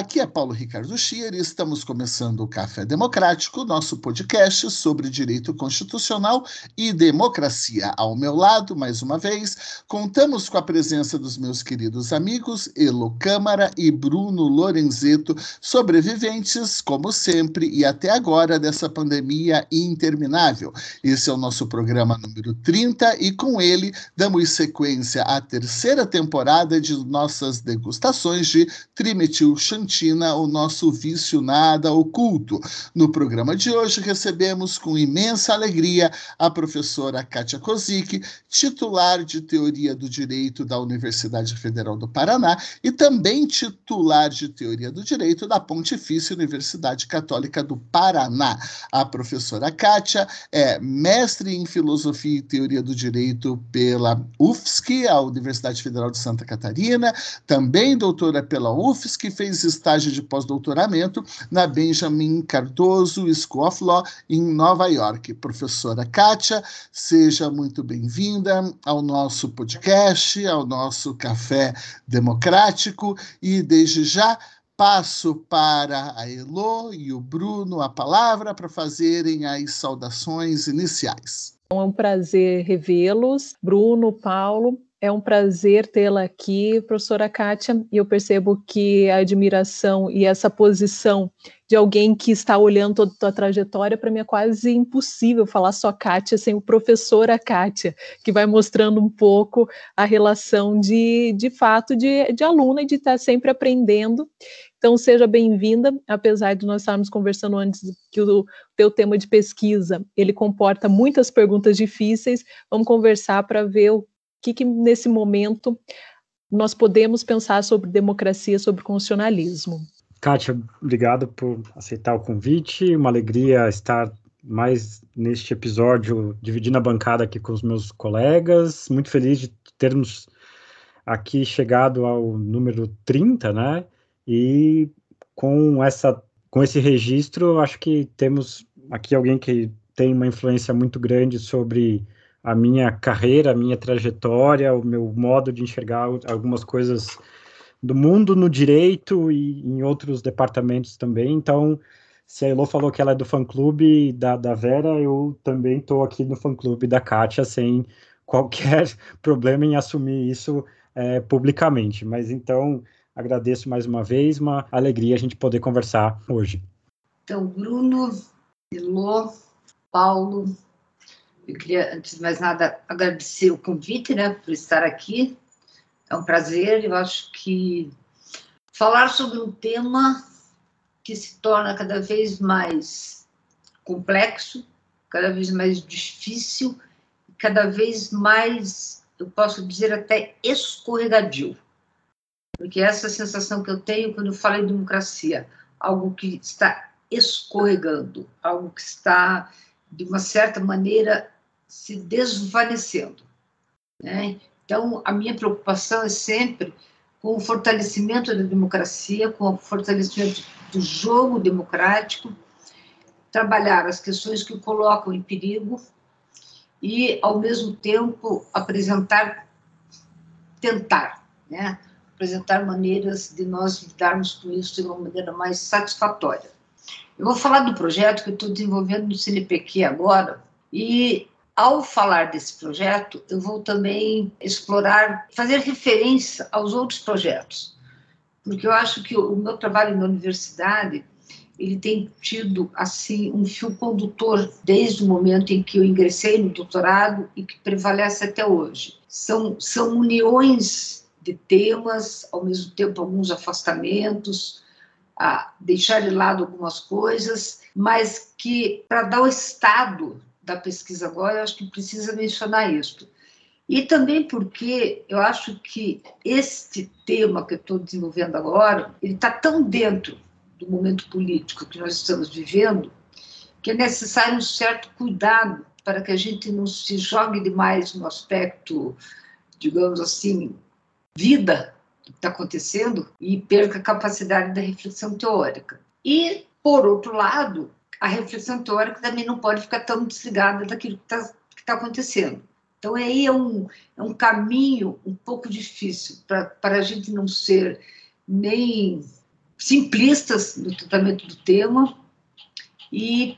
Aqui é Paulo Ricardo Schier e estamos começando o Café Democrático, nosso podcast sobre direito constitucional e democracia. Ao meu lado, mais uma vez, contamos com a presença dos meus queridos amigos Elo Câmara e Bruno Lorenzeto, sobreviventes, como sempre e até agora, dessa pandemia interminável. Esse é o nosso programa número 30 e com ele damos sequência à terceira temporada de nossas degustações de trimetil Santina, o nosso vício nada oculto. No programa de hoje recebemos com imensa alegria a professora Kátia Kozik, titular de Teoria do Direito da Universidade Federal do Paraná e também titular de Teoria do Direito da Pontifícia Universidade Católica do Paraná. A professora Kátia é mestre em Filosofia e Teoria do Direito pela UFSC, a Universidade Federal de Santa Catarina, também doutora pela UFSC, fez estágio de pós-doutoramento na Benjamin Cardoso School of Law em Nova York. Professora Kátia, seja muito bem-vinda ao nosso podcast, ao nosso Café Democrático e desde já passo para a Elo e o Bruno a palavra para fazerem as saudações iniciais. É um prazer revê-los, Bruno, Paulo. É um prazer tê-la aqui, professora Kátia, e eu percebo que a admiração e essa posição de alguém que está olhando toda a tua trajetória, para mim é quase impossível falar só Kátia sem o professora Kátia, que vai mostrando um pouco a relação de, de fato de, de aluna e de estar sempre aprendendo. Então, seja bem-vinda, apesar de nós estarmos conversando antes que o teu tema de pesquisa, ele comporta muitas perguntas difíceis, vamos conversar para ver o que, que nesse momento nós podemos pensar sobre democracia, sobre constitucionalismo. Kátia, obrigado por aceitar o convite. Uma alegria estar mais neste episódio, dividindo a bancada aqui com os meus colegas. Muito feliz de termos aqui chegado ao número 30, né? E com essa com esse registro, acho que temos aqui alguém que tem uma influência muito grande sobre a minha carreira, a minha trajetória, o meu modo de enxergar algumas coisas do mundo no direito e em outros departamentos também. Então, se a Elo falou que ela é do fã-clube da, da Vera, eu também estou aqui no fã-clube da Kátia, sem qualquer problema em assumir isso é, publicamente. Mas então, agradeço mais uma vez, uma alegria a gente poder conversar hoje. Então, Bruno, Elo, Paulo, eu queria, antes de mais nada, agradecer o convite, né, por estar aqui. É um prazer. Eu acho que falar sobre um tema que se torna cada vez mais complexo, cada vez mais difícil, cada vez mais, eu posso dizer até escorregadio. Porque essa é sensação que eu tenho quando eu falo em democracia, algo que está escorregando, algo que está, de uma certa maneira, se desvanecendo. Né? Então, a minha preocupação é sempre com o fortalecimento da democracia, com o fortalecimento do jogo democrático, trabalhar as questões que o colocam em perigo e, ao mesmo tempo, apresentar, tentar, né? apresentar maneiras de nós lidarmos com isso de uma maneira mais satisfatória. Eu vou falar do projeto que eu estou desenvolvendo no CNPq agora, e ao falar desse projeto, eu vou também explorar, fazer referência aos outros projetos, porque eu acho que o meu trabalho na universidade ele tem tido assim um fio condutor desde o momento em que eu ingressei no doutorado e que prevalece até hoje. São são uniões de temas, ao mesmo tempo alguns afastamentos, a deixar de lado algumas coisas, mas que para dar o estado da pesquisa agora, eu acho que precisa mencionar isso. E também porque eu acho que este tema que eu estou desenvolvendo agora, ele está tão dentro do momento político que nós estamos vivendo, que é necessário um certo cuidado para que a gente não se jogue demais no aspecto, digamos assim, vida que está acontecendo e perca a capacidade da reflexão teórica. E, por outro lado, a reflexão teórica também não pode ficar tão desligada daquilo que está tá acontecendo. Então, aí é um, é um caminho um pouco difícil para a gente não ser nem simplistas no tratamento do tema e,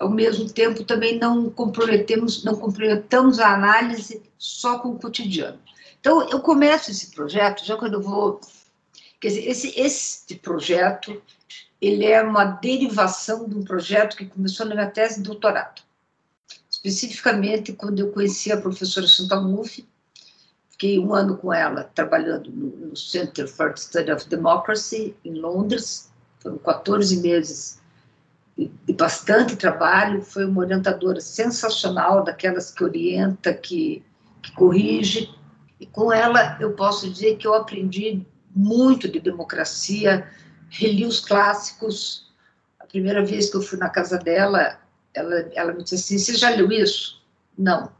ao mesmo tempo, também não comprometemos, não comprometamos a análise só com o cotidiano. Então, eu começo esse projeto, já quando eu vou... Quer dizer, esse, esse projeto, ele é uma derivação de um projeto que começou na minha tese de doutorado. Especificamente quando eu conheci a professora Mouffe, fiquei um ano com ela trabalhando no, Center for the Study of Democracy em Londres, foram 14 meses de bastante trabalho, foi uma orientadora sensacional, daquelas que orienta, que, que corrige, e com ela eu posso dizer que eu aprendi muito de democracia, reli os clássicos. A primeira vez que eu fui na casa dela, ela, ela me disse assim: Você já leu isso? Não.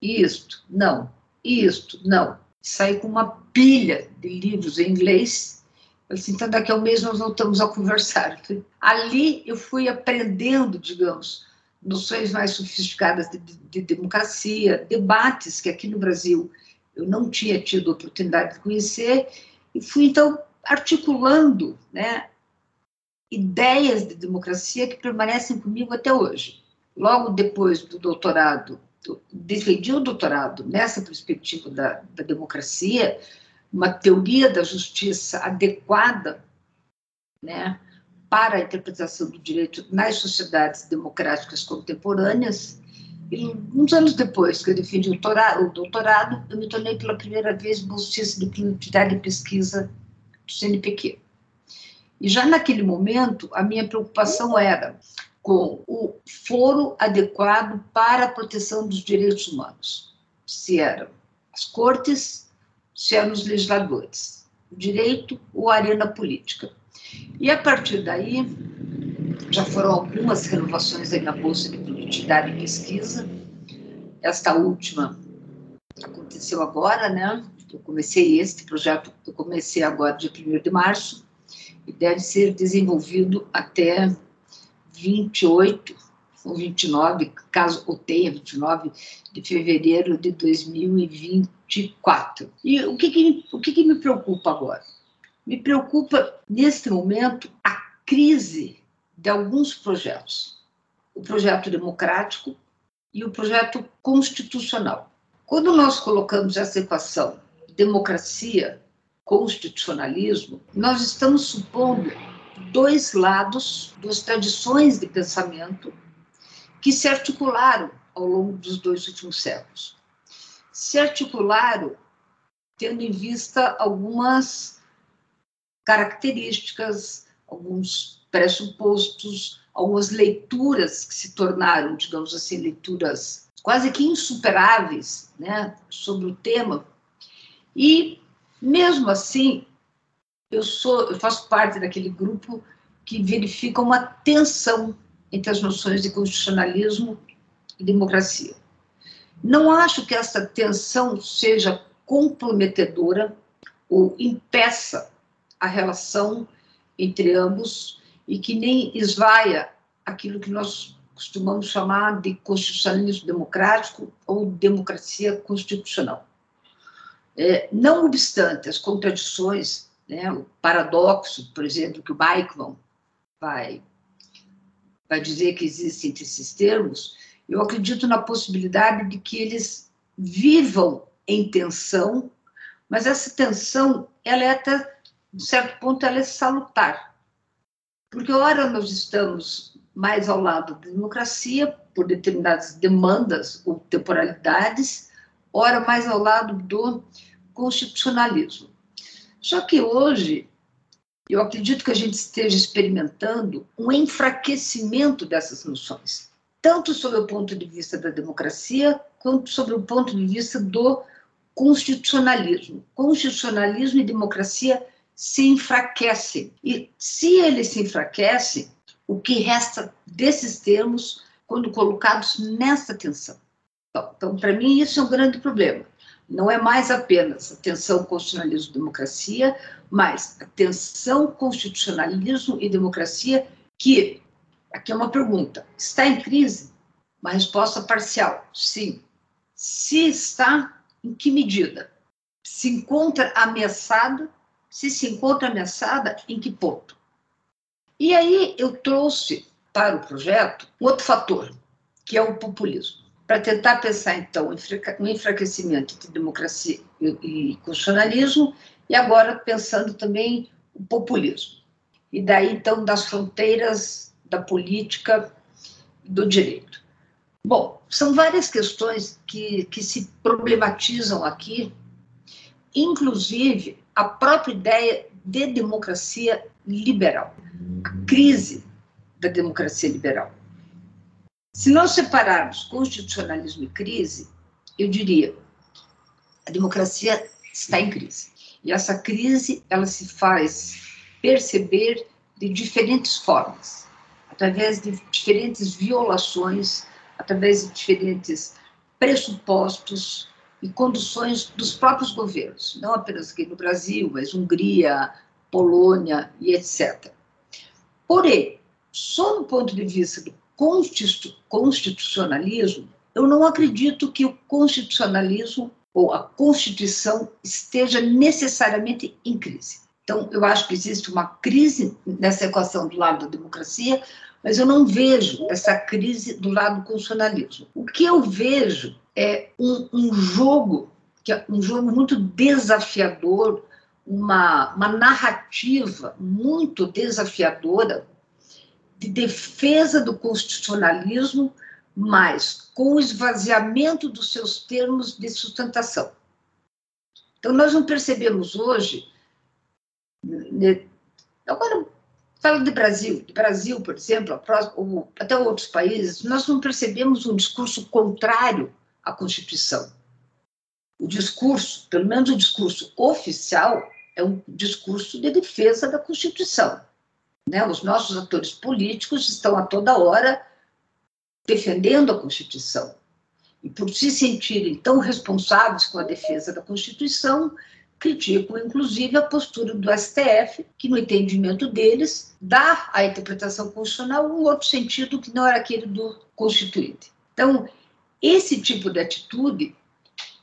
Isto? Não. Isto? Não. Saí com uma pilha de livros em inglês. Eu disse: Então, daqui a um mês nós voltamos a conversar. Ali eu fui aprendendo, digamos, noções mais sofisticadas de, de, de democracia, debates que aqui no Brasil eu não tinha tido oportunidade de conhecer, e fui então articulando né, ideias de democracia que permanecem comigo até hoje. Logo depois do doutorado, defendi o doutorado nessa perspectiva da, da democracia, uma teoria da justiça adequada né, para a interpretação do direito nas sociedades democráticas contemporâneas. E uns anos depois que eu defendi o doutorado, o doutorado eu me tornei pela primeira vez bolsista de produtividade e pesquisa do CNPq. E já naquele momento, a minha preocupação era com o foro adequado para a proteção dos direitos humanos. Se eram as cortes, se eram os legisladores, o direito ou a arena política. E a partir daí, já foram algumas renovações aí na Bolsa de Produtividade e Pesquisa. Esta última aconteceu agora, né? Eu comecei este projeto, eu comecei agora dia 1 de março, e deve ser desenvolvido até 28 ou 29, caso ou tenha 29 de fevereiro de 2024. E o que, que, o que, que me preocupa agora? Me preocupa, neste momento, a crise de alguns projetos. O projeto democrático e o projeto constitucional. Quando nós colocamos essa equação democracia constitucionalismo, nós estamos supondo dois lados, duas tradições de pensamento que se articularam ao longo dos dois últimos séculos. Se articularam tendo em vista algumas características, alguns pressupostos, algumas leituras que se tornaram, digamos assim, leituras quase que insuperáveis né, sobre o tema. E mesmo assim, eu sou, eu faço parte daquele grupo que verifica uma tensão entre as noções de constitucionalismo e democracia. Não acho que essa tensão seja comprometedora ou impeça a relação entre ambos e que nem esvaia aquilo que nós costumamos chamar de constitucionalismo democrático ou democracia constitucional. É, não obstante as contradições, né, o paradoxo, por exemplo, que o Baickman vai, vai dizer que existe entre esses termos, eu acredito na possibilidade de que eles vivam em tensão, mas essa tensão, ela é até, certo ponto, ela é salutar. Porque, ora, nós estamos mais ao lado da democracia, por determinadas demandas ou temporalidades, ora mais ao lado do constitucionalismo. Só que hoje, eu acredito que a gente esteja experimentando um enfraquecimento dessas noções, tanto sob o ponto de vista da democracia, quanto sob o ponto de vista do constitucionalismo. Constitucionalismo e democracia se enfraquecem. E se eles se enfraquecem, o que resta desses termos quando colocados nessa tensão? Então, então para mim, isso é um grande problema. Não é mais apenas a tensão constitucionalismo-democracia, mas a tensão constitucionalismo e democracia que, aqui é uma pergunta, está em crise? Uma resposta parcial, sim. Se está, em que medida? Se encontra ameaçada se se encontra ameaçada, em que ponto? E aí eu trouxe para o projeto um outro fator, que é o populismo, para tentar pensar, então, no enfraquecimento de democracia e constitucionalismo, e agora pensando também o populismo. E daí, então, das fronteiras da política do direito. Bom, são várias questões que, que se problematizam aqui, inclusive a própria ideia de democracia liberal, a crise da democracia liberal. Se nós separarmos constitucionalismo e crise, eu diria a democracia está em crise. E essa crise ela se faz perceber de diferentes formas, através de diferentes violações, através de diferentes pressupostos, e conduções dos próprios governos, não apenas aqui no Brasil, mas Hungria, Polônia e etc. Porém, sob o ponto de vista do constitucionalismo, eu não acredito que o constitucionalismo ou a Constituição esteja necessariamente em crise. Então, eu acho que existe uma crise nessa equação do lado da democracia, mas eu não vejo essa crise do lado do constitucionalismo. O que eu vejo é um, um jogo, que é um jogo muito desafiador, uma, uma narrativa muito desafiadora de defesa do constitucionalismo, mas com o esvaziamento dos seus termos de sustentação. Então, nós não percebemos hoje, né, agora falo de Brasil, de Brasil, por exemplo, até outros países, nós não percebemos um discurso contrário a Constituição. O discurso, pelo menos o discurso oficial, é um discurso de defesa da Constituição. Né? Os nossos atores políticos estão a toda hora defendendo a Constituição. E por se sentirem tão responsáveis com a defesa da Constituição, criticam inclusive a postura do STF, que no entendimento deles dá à interpretação constitucional um outro sentido que não era aquele do constituinte. Então, esse tipo de atitude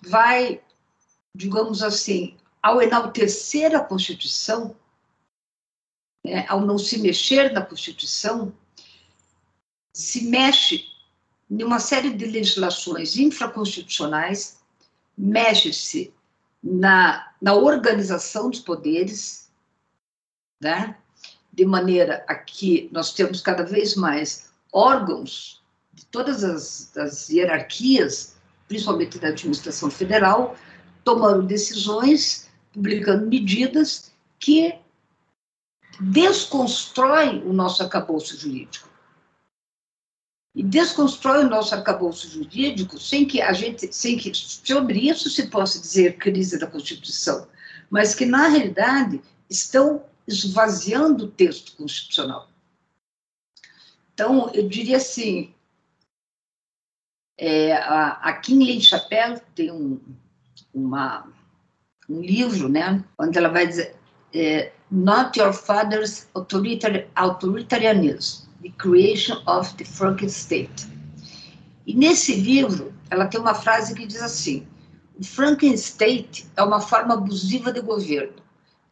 vai, digamos assim, ao enaltecer a Constituição, né, ao não se mexer na Constituição, se mexe em uma série de legislações infraconstitucionais, mexe-se na, na organização dos poderes, né? de maneira a que nós temos cada vez mais órgãos de todas as, as hierarquias, principalmente da administração federal, tomando decisões, publicando medidas que desconstroem o nosso arcabouço jurídico. E desconstrói o nosso arcabouço jurídico sem que a gente, sem que sobre isso se possa dizer crise da Constituição, mas que na realidade estão esvaziando o texto constitucional. Então, eu diria assim, é, a, a Kinley Chapelle tem um, uma, um livro, né, onde ela vai dizer é, Not Your Father's authoritar Authoritarianism, The Creation of the Franken State. E nesse livro, ela tem uma frase que diz assim, o Franken State é uma forma abusiva de governo,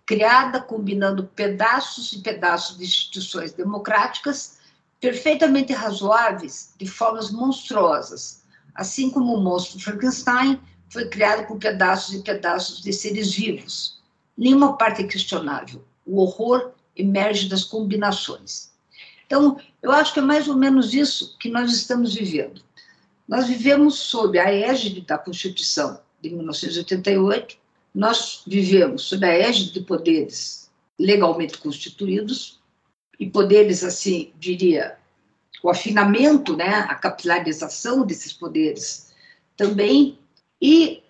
criada combinando pedaços e pedaços de instituições democráticas perfeitamente razoáveis de formas monstruosas, assim como o monstro Frankenstein foi criado por pedaços e pedaços de seres vivos. Nenhuma parte é questionável. O horror emerge das combinações. Então, eu acho que é mais ou menos isso que nós estamos vivendo. Nós vivemos sob a égide da Constituição de 1988, nós vivemos sob a égide de poderes legalmente constituídos e poderes, assim, diria, o afinamento, né, a capilarização desses poderes também, e,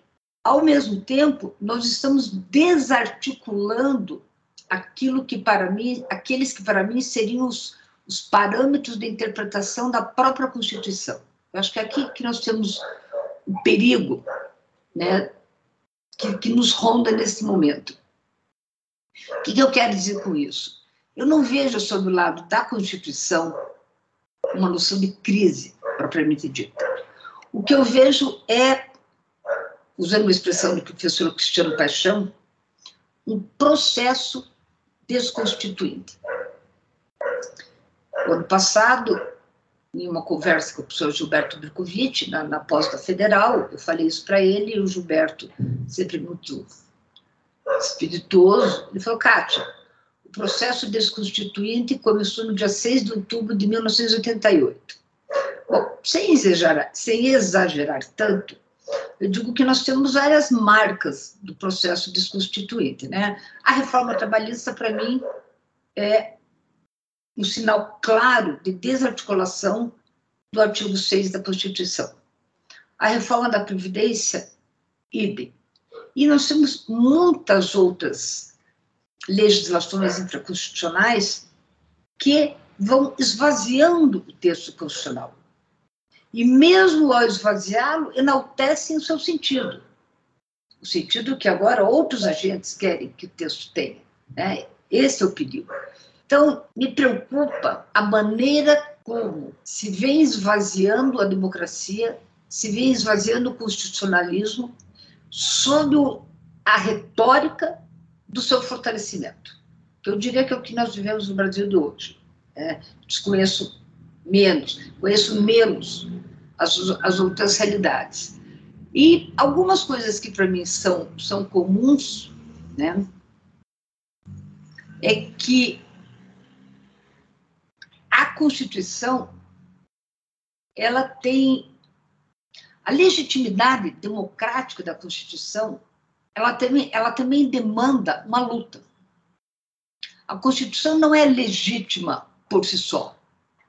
ao mesmo tempo, nós estamos desarticulando aquilo que para mim, aqueles que para mim seriam os, os parâmetros de interpretação da própria Constituição. Eu acho que é aqui que nós temos o perigo, né, que, que nos ronda nesse momento. O que, que eu quero dizer com isso? Eu não vejo sobre o lado da Constituição uma noção de crise propriamente dita. O que eu vejo é, usando uma expressão do professor Cristiano Paixão, um processo desconstituinte. O ano passado, em uma conversa com o professor Gilberto Bercovitch, na, na pós da Federal, eu falei isso para ele, e o Gilberto, sempre muito espirituoso, ele falou, Kátia, o processo desconstituinte começou no dia 6 de outubro de 1988. Bom, sem exagerar, sem exagerar tanto, eu digo que nós temos várias marcas do processo desconstituinte. Né? A reforma trabalhista, para mim, é um sinal claro de desarticulação do artigo 6 da Constituição. A reforma da Previdência, idem. E nós temos muitas outras legislações infraconstitucionais que vão esvaziando o texto constitucional. E mesmo ao esvaziá-lo, enaltecem o seu sentido. O sentido que agora outros agentes querem que o texto tenha. Né? Esse é o perigo. Então, me preocupa a maneira como se vem esvaziando a democracia, se vem esvaziando o constitucionalismo sob a retórica do seu fortalecimento. Que eu diria que é o que nós vivemos no Brasil de hoje. É, desconheço menos, conheço menos as, as outras realidades. E algumas coisas que para mim são, são comuns, né, é que Constituição ela tem a legitimidade democrática da Constituição, ela também, ela também demanda uma luta. A Constituição não é legítima por si só.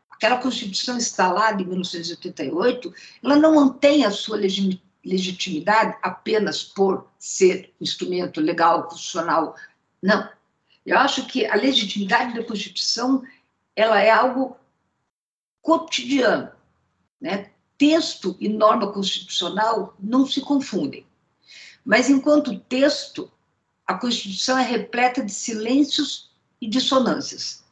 Aquela Constituição instalada em 1988, ela não mantém a sua legitimidade apenas por ser instrumento legal, constitucional. Não. Eu acho que a legitimidade da Constituição ela é algo cotidiano. Né? Texto e norma constitucional não se confundem. Mas, enquanto texto, a Constituição é repleta de silêncios e dissonâncias.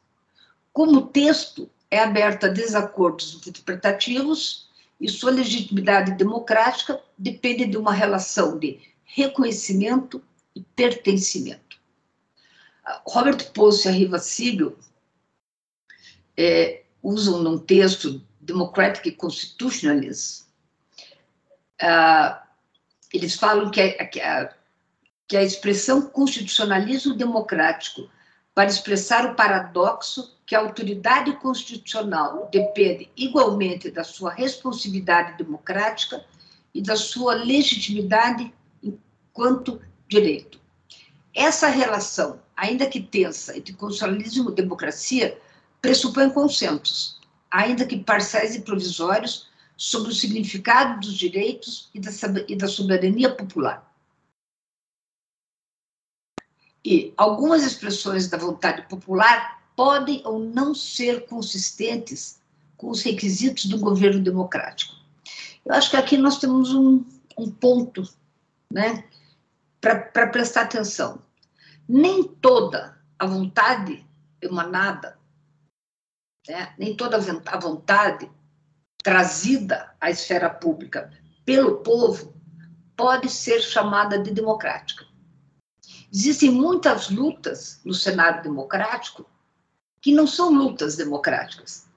Como texto, é aberta a desacordos interpretativos e sua legitimidade democrática depende de uma relação de reconhecimento e pertencimento. Robert Post e a Riva Siegel é, usam num texto Democratic Constitutionalism, uh, eles falam que a, que, a, que a expressão constitucionalismo democrático para expressar o paradoxo que a autoridade constitucional depende igualmente da sua responsividade democrática e da sua legitimidade enquanto direito. Essa relação, ainda que tensa, entre constitucionalismo e democracia, pressupõe consensos, ainda que parciais e provisórios, sobre o significado dos direitos e da, e da soberania popular. E algumas expressões da vontade popular podem ou não ser consistentes com os requisitos do governo democrático. Eu acho que aqui nós temos um, um ponto né, para prestar atenção. Nem toda a vontade emanada né? nem toda a vontade trazida à esfera pública pelo povo pode ser chamada de democrática. Existem muitas lutas no cenário democrático que não são lutas democráticas,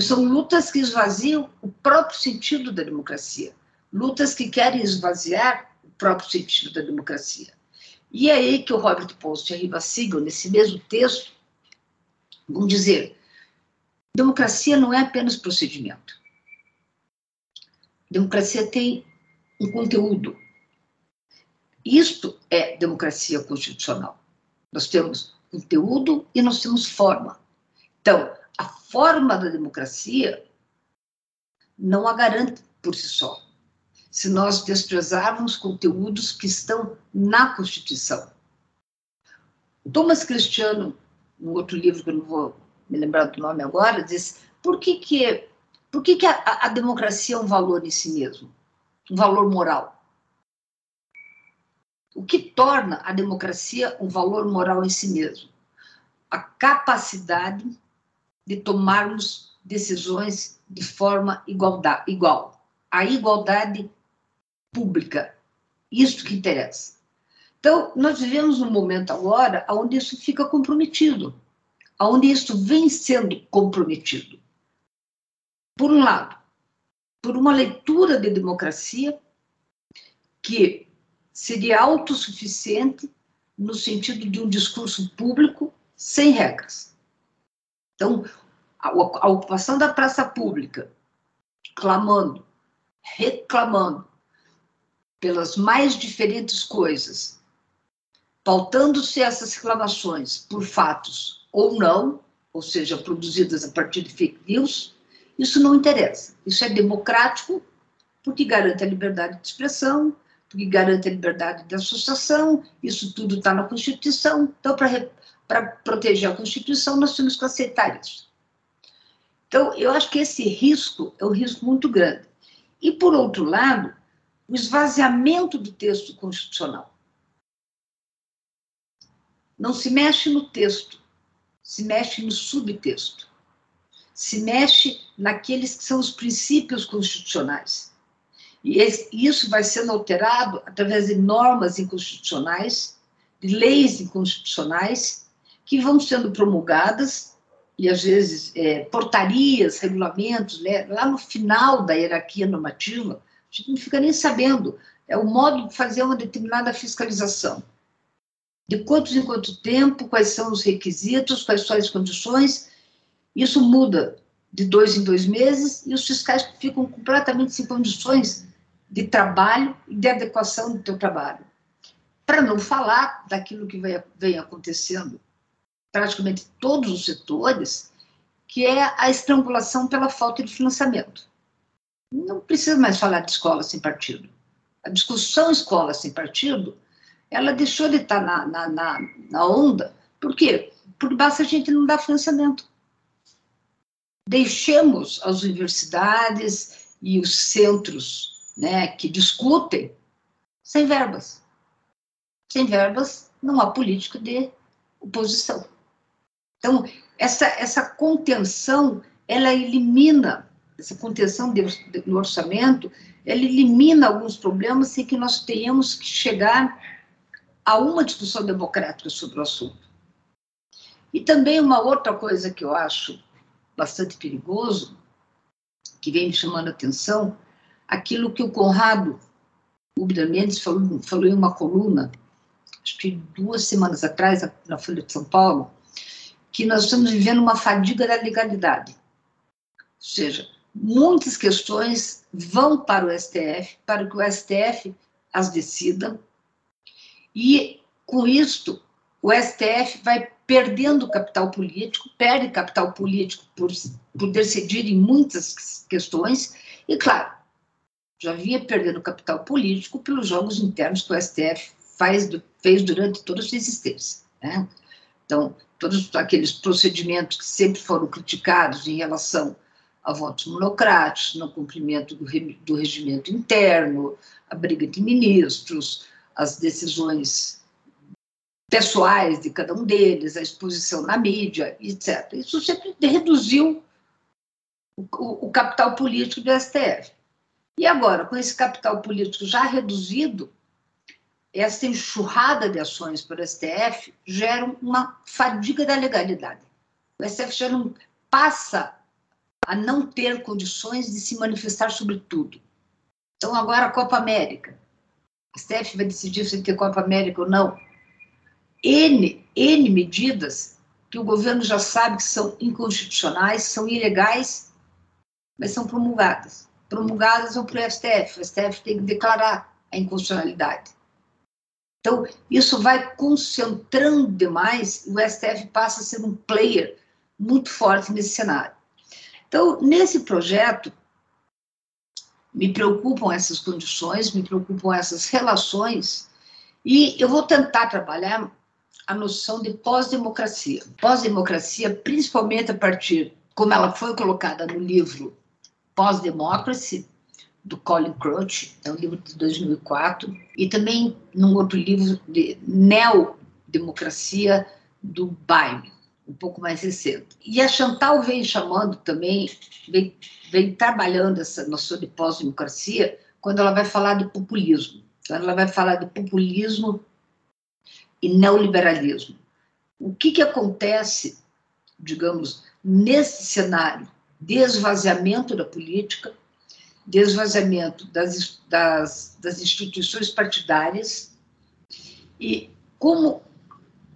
são lutas que esvaziam o próprio sentido da democracia, lutas que querem esvaziar o próprio sentido da democracia. E é aí que o Robert Post e a Riva Siegel, nesse mesmo texto, vão dizer Democracia não é apenas procedimento. Democracia tem um conteúdo. Isto é democracia constitucional. Nós temos conteúdo e nós temos forma. Então, a forma da democracia não a garante por si só. Se nós desprezarmos conteúdos que estão na Constituição. Thomas Cristiano, no outro livro que eu não vou me lembrar do nome agora, diz por que, que, por que, que a, a democracia é um valor em si mesmo? Um valor moral. O que torna a democracia um valor moral em si mesmo? A capacidade de tomarmos decisões de forma igualdade, igual. A igualdade pública. Isso que interessa. Então, nós vivemos um momento agora onde isso fica comprometido, onde isso vem sendo comprometido. Por um lado, por uma leitura de democracia que seria autossuficiente no sentido de um discurso público sem regras. Então, a, ocupação da praça pública, clamando, reclamando pelas mais diferentes coisas, pautando-se essas reclamações por fatos ou não, ou seja, produzidas a partir de fake news, isso não interessa. Isso é democrático porque garante a liberdade de expressão, porque garante a liberdade de associação, isso tudo está na Constituição. Então, para proteger a Constituição, nós temos que aceitar isso. Então, eu acho que esse risco é um risco muito grande. E, por outro lado, o esvaziamento do texto constitucional. Não se mexe no texto, se mexe no subtexto. Se mexe naqueles que são os princípios constitucionais. E isso vai sendo alterado através de normas inconstitucionais, de leis inconstitucionais, que vão sendo promulgadas, e às vezes é, portarias, regulamentos, né, lá no final da hierarquia normativa, a gente não fica nem sabendo. É o modo de fazer uma determinada fiscalização. De quantos em quanto tempo, quais são os requisitos, quais são as condições. Isso muda de dois em dois meses e os fiscais ficam completamente sem condições de trabalho e de adequação do teu trabalho. Para não falar daquilo que vem, acontecendo praticamente todos os setores, que é a estrangulação pela falta de financiamento. Não precisa mais falar de escola sem partido. A discussão escola sem partido, ela deixou de estar na, na, na, na onda. Por quê? Porque basta a gente não dar financiamento. Deixemos as universidades e os centros né, que discutem sem verbas. Sem verbas, não há política de oposição. Então, essa, essa contenção, ela elimina, essa contenção de, de, no orçamento, ela elimina alguns problemas sem que nós tenhamos que chegar a uma discussão democrática sobre o assunto. E também uma outra coisa que eu acho bastante perigoso, que vem me chamando a atenção, aquilo que o Conrado Ubida Mendes falou, falou em uma coluna, acho que duas semanas atrás, na Folha de São Paulo, que nós estamos vivendo uma fadiga da legalidade. Ou seja, muitas questões vão para o STF, para que o STF as decida, e com isto o STF vai perdendo capital político, perde capital político por, por decidir em muitas questões, e claro, já vinha perdendo capital político pelos jogos internos que o STF faz, fez durante toda a sua existência. Né? Então, todos aqueles procedimentos que sempre foram criticados em relação a votos monocráticos, no cumprimento do, do regimento interno, a briga de ministros, as decisões pessoais de cada um deles, a exposição na mídia, etc. Isso sempre reduziu o, o, capital político do STF. E agora, com esse capital político já reduzido, essa enxurrada de ações para o STF gera uma fadiga da legalidade. O STF já não passa a não ter condições de se manifestar sobre tudo. Então, agora a Copa América. O STF vai decidir se tem Copa América ou não. N, N medidas que o governo já sabe que são inconstitucionais, são ilegais, mas são promulgadas promulgadas vão para o STF. O STF tem que declarar a inconstitucionalidade. Então, isso vai concentrando demais e o STF passa a ser um player muito forte nesse cenário. Então, nesse projeto, me preocupam essas condições, me preocupam essas relações, e eu vou tentar trabalhar a noção de pós-democracia. Pós-democracia, principalmente a partir, como ela foi colocada no livro Pós-Democracy, do Colin Crouch, é um livro de 2004, e também num outro livro de Neodemocracia, do Baime, um pouco mais recente. E a Chantal vem chamando também, vem, vem trabalhando essa noção de pós-democracia quando ela vai falar de populismo. Então, ela vai falar de populismo e neoliberalismo. O que, que acontece, digamos, nesse cenário de esvaziamento da política, de esvaziamento das, das, das instituições partidárias e como,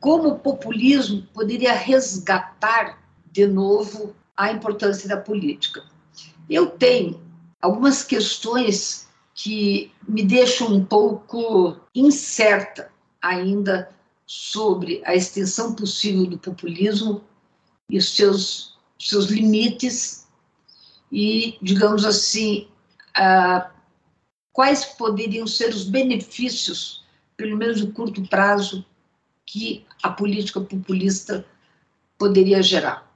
como o populismo poderia resgatar de novo a importância da política. Eu tenho algumas questões que me deixam um pouco incerta ainda sobre a extensão possível do populismo e os seus, seus limites e, digamos assim, quais poderiam ser os benefícios, pelo menos no curto prazo, que a política populista poderia gerar.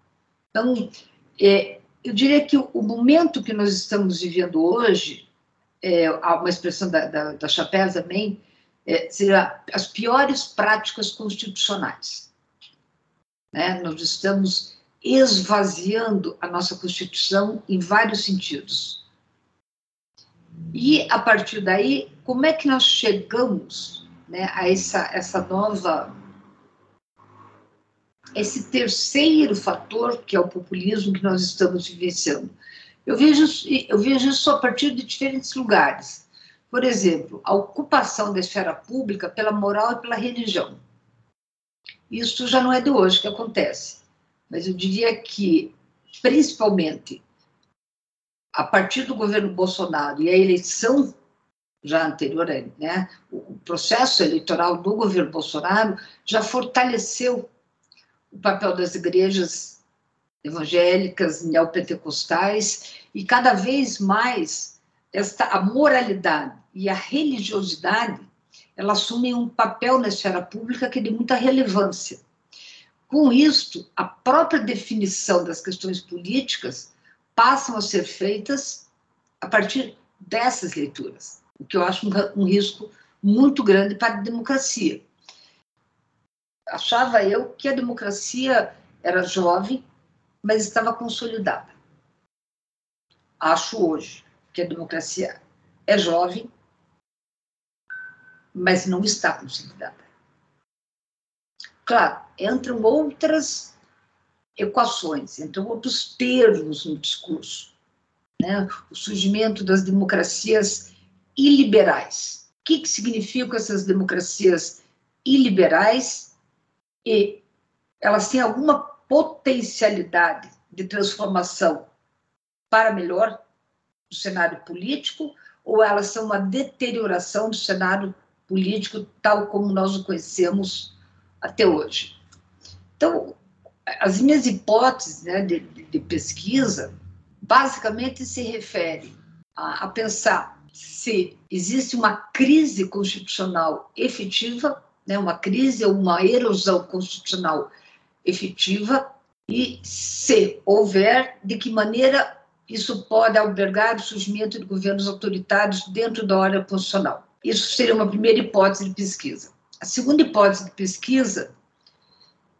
Então, é, eu diria que o momento que nós estamos vivendo hoje, é, uma expressão da, da, da Chapéu também, é, seria as piores práticas constitucionais. Né? Nós estamos esvaziando a nossa Constituição em vários sentidos. E, a partir daí, como é que nós chegamos né, a essa, essa nova. Esse terceiro fator, que é o populismo que nós estamos vivenciando? Eu vejo, eu vejo isso a partir de diferentes lugares. Por exemplo, a ocupação da esfera pública pela moral e pela religião. Isso já não é de hoje que acontece, mas eu diria que, principalmente, a partir do governo Bolsonaro e a eleição já anterior, né, o processo eleitoral do governo Bolsonaro já fortaleceu o papel das igrejas evangélicas, neopentecostais, e cada vez mais esta, a moralidade e a religiosidade, ela assumem um papel na esfera pública que é de muita relevância. Com isto, a própria definição das questões políticas passam a ser feitas a partir dessas leituras, o que eu acho um, um risco muito grande para a democracia. Achava eu que a democracia era jovem, mas estava consolidada. Acho hoje que a democracia é jovem, mas não está consolidada. Claro, entram outras equações, entram outros termos no discurso. Né? O surgimento das democracias iliberais. O que, que significam essas democracias iliberais? E elas têm alguma potencialidade de transformação para melhor do cenário político ou elas são uma deterioração do cenário político tal como nós o conhecemos até hoje. Então, as minhas hipóteses né, de, de, pesquisa basicamente se referem a, a pensar se existe uma crise constitucional efetiva, né, uma crise ou uma erosão constitucional efetiva, e se houver, de que maneira isso pode albergar o surgimento de governos autoritários dentro da ordem constitucional. Isso seria uma primeira hipótese de pesquisa. A segunda hipótese de pesquisa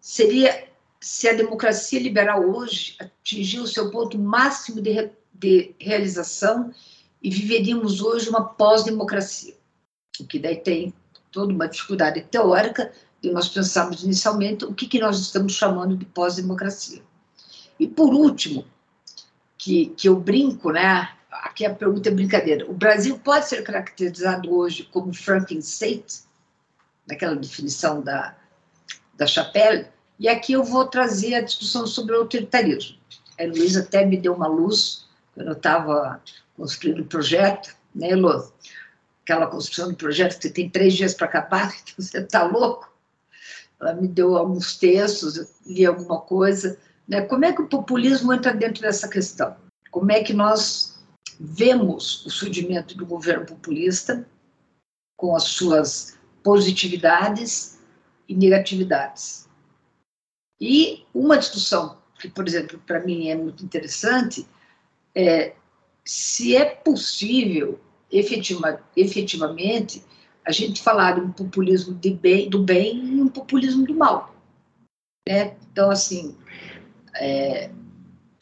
seria se a democracia liberal hoje atingiu o seu ponto máximo de, re, de realização e viveríamos hoje uma pós-democracia, o que daí tem toda uma dificuldade teórica de nós pensarmos inicialmente o que, que nós estamos chamando de pós-democracia. E, por último, que, que eu brinco, né? Aqui a pergunta é brincadeira. O Brasil pode ser caracterizado hoje como Franken State, naquela definição da, da Chapelle, e aqui eu vou trazer a discussão sobre o autoritarismo. A Luísa até me deu uma luz quando eu estava construindo o projeto, né, Elô? Aquela construção do projeto que você tem três dias para acabar, então você está louco. Ela me deu alguns textos, li alguma coisa. Né? Como é que o populismo entra dentro dessa questão? Como é que nós vemos o surgimento do governo populista com as suas positividades e negatividades? E uma discussão que, por exemplo, para mim é muito interessante é se é possível efetiva, efetivamente a gente falar de um populismo de bem, do bem e um populismo do mal. Né? Então, assim, é,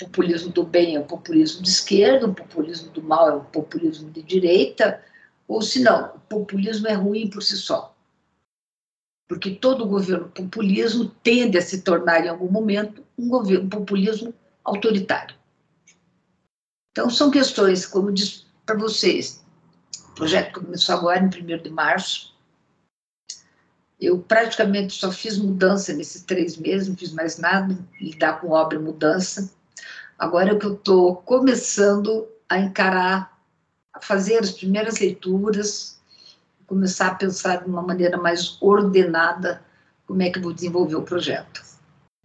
populismo do bem é um populismo de esquerda, o populismo do mal é um populismo de direita, ou se não, o populismo é ruim por si só. Porque todo governo populismo tende a se tornar, em algum momento, um, governo, populismo autoritário. Então, são questões, como disse para vocês, o projeto começou agora, em 1 de março. Eu praticamente só fiz mudança nesses três meses, não fiz mais nada, lidar com obra e mudança. Agora é que eu estou começando a encarar, a fazer as primeiras leituras, começar a pensar de uma maneira mais ordenada como é que eu vou desenvolver o projeto.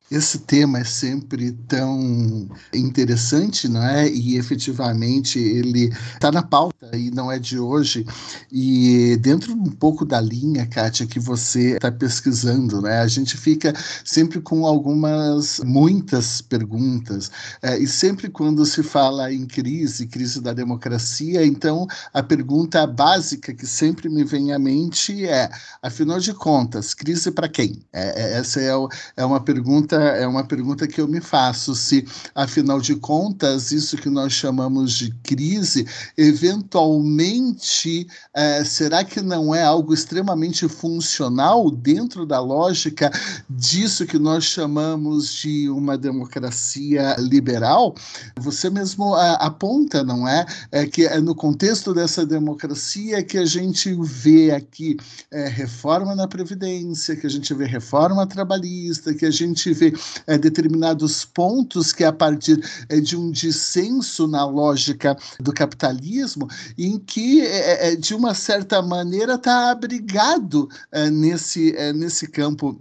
Esse tema é sempre tão interessante, não é? E efetivamente ele está na pauta e não é de hoje. E dentro um pouco da linha, Kátia, que você está pesquisando, né? A gente fica sempre com algumas, muitas perguntas. É, e sempre quando se fala em crise, crise da democracia, então a pergunta básica que sempre me vem à mente é: afinal de contas, crise para quem? É, é essa é, é uma pergunta pergunta é uma pergunta que eu me faço, se afinal de contas isso que nós chamamos de crise, eventualmente é, será que não é algo extremamente funcional dentro da lógica disso que nós chamamos de uma democracia liberal? Você mesmo é, aponta, não é, é que é no contexto dessa democracia que a gente vê aqui é, reforma na previdência, que a gente vê reforma trabalhista, que a gente vê é, determinados pontos que, a partir é, de um dissenso na lógica do capitalismo, em que, é, é de uma certa maneira, está abrigado é, nesse, é, nesse campo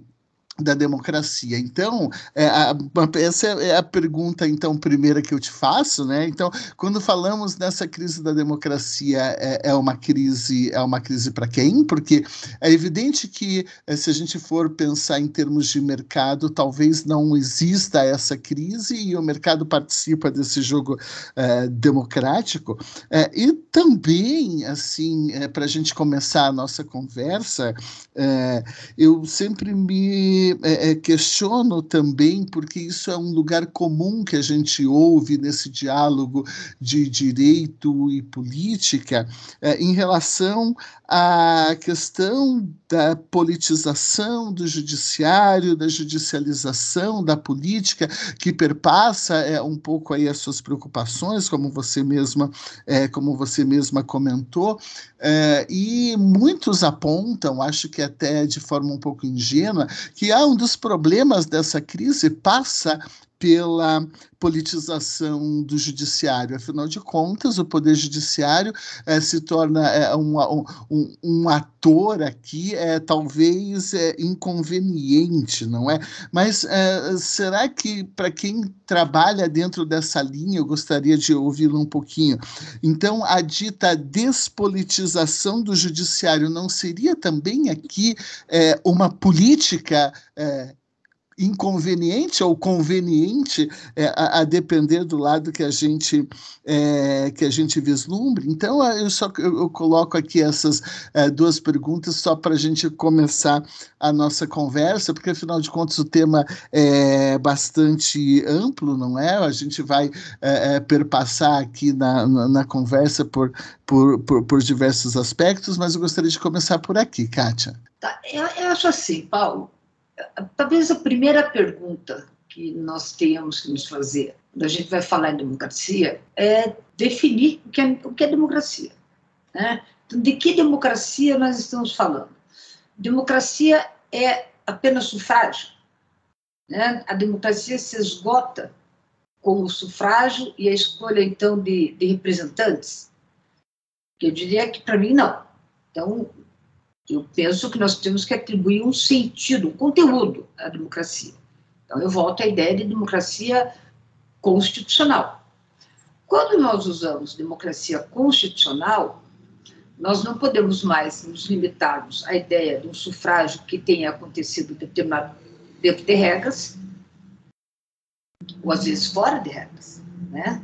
da democracia. Então, é, a, essa é a pergunta então primeira que eu te faço, né? Então, quando falamos nessa crise da democracia, é, é uma crise é uma crise para quem? Porque é evidente que é, se a gente for pensar em termos de mercado, talvez não exista essa crise e o mercado participa desse jogo é, democrático. É, e também, assim, é, para a gente começar a nossa conversa, eu sempre me é, é, questiono também, porque isso é um lugar comum que a gente ouve nesse diálogo de direito e política, é, em relação à questão da politização do judiciário, da judicialização da política, que perpassa é, um pouco aí as suas preocupações, como você mesma, é, como você mesma comentou, é, e muitos apontam, acho que até de forma um pouco ingênua, que um dos problemas dessa crise passa pela politização do judiciário. Afinal de contas, o Poder Judiciário é, se torna é, um, um, um, ator aqui, é, talvez é, inconveniente, não é? Mas será que, para quem trabalha dentro dessa linha, eu gostaria de ouvi-lo um pouquinho. Então, a dita despolitização do Judiciário não seria também aqui uma política inconveniente ou conveniente é, a, a, depender do lado que a gente é, que a gente vislumbre. Então eu só eu, eu coloco aqui essas é, duas perguntas só para a gente começar a nossa conversa, porque afinal de contas o tema é bastante amplo, não é? A gente vai é, é perpassar aqui na, na, na conversa por, por, por, por, diversos aspectos, mas eu gostaria de começar por aqui, Kátia. Tá, eu, eu acho assim, Paulo talvez a primeira pergunta que nós tenhamos que nos fazer quando a gente vai falar em democracia é definir o que é, o que é democracia. Né? Então, de que democracia nós estamos falando? Democracia é apenas sufrágio. Né? A democracia se esgota com o sufrágio e a escolha, então, de, de representantes? Eu diria que, para mim, não. Então, eu penso que nós temos que atribuir um sentido, um conteúdo à democracia. Então, eu volto à ideia de democracia constitucional. Quando nós usamos democracia constitucional, nós não podemos mais nos limitarmos à ideia de um sufrágio que tenha acontecido determinado dentro de regras, ou às vezes fora de regras, né?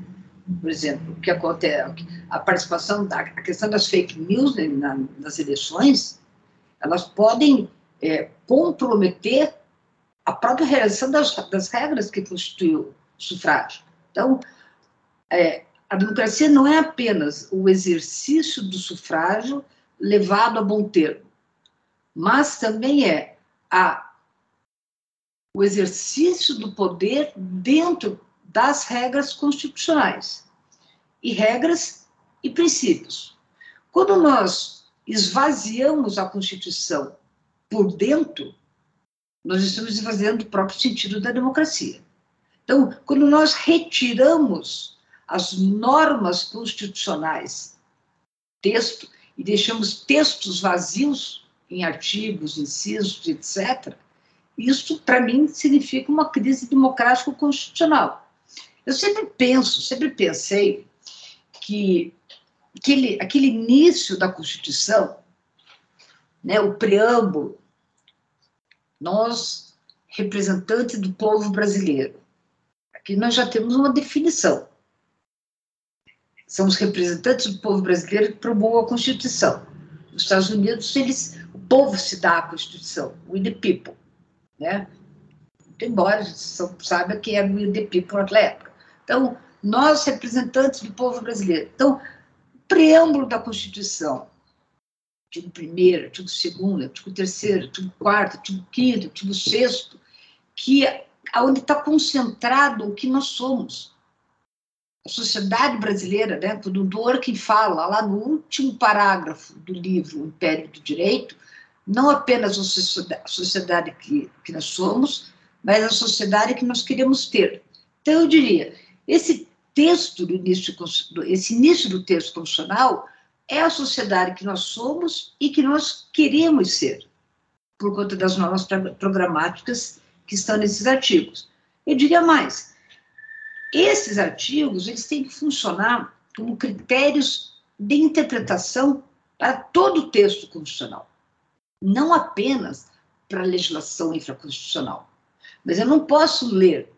Por exemplo, o que acontece, a participação, da, a questão das fake news na, nas eleições, elas podem é, comprometer a própria realização das, das regras que constituem o sufrágio. Então, é, a democracia não é apenas o exercício do sufrágio levado a bom termo, mas também é a, o exercício do poder dentro das regras constitucionais e regras e princípios. Quando nós esvaziamos a Constituição por dentro, nós estamos esvaziando o próprio sentido da democracia. Então, quando nós retiramos as normas constitucionais, texto, e deixamos textos vazios em artigos, incisos, etc., isso, para mim, significa uma crise democrático-constitucional. Eu sempre penso, sempre pensei que aquele, aquele início da Constituição, né, o preâmbulo, nós, representantes do povo brasileiro, aqui nós já temos uma definição. São os representantes do povo brasileiro que promulgam a Constituição. Nos Estados Unidos, eles, o povo se dá a Constituição, we the people, né? Embora a gente saiba que é we the people naquela época. Então, nós, representantes do povo brasileiro. Então, preâmbulo da Constituição, artigo 1 artigo 2 artigo 3 artigo 4 artigo 5 artigo 6 que é onde está concentrado o que nós somos. A sociedade brasileira, né, quando o Dworkin fala lá no último parágrafo do livro O Império do Direito, não apenas a sociedade que, que nós somos, mas a sociedade que nós queremos ter. Então, eu diria, esse texto do início, esse início do texto constitucional é a sociedade que nós somos e que nós queremos ser, por conta das normas programáticas que estão nesses artigos. Eu diria mais, esses artigos eles têm que funcionar como critérios de interpretação para todo o texto constitucional, não apenas para a legislação infraconstitucional. Mas eu não posso ler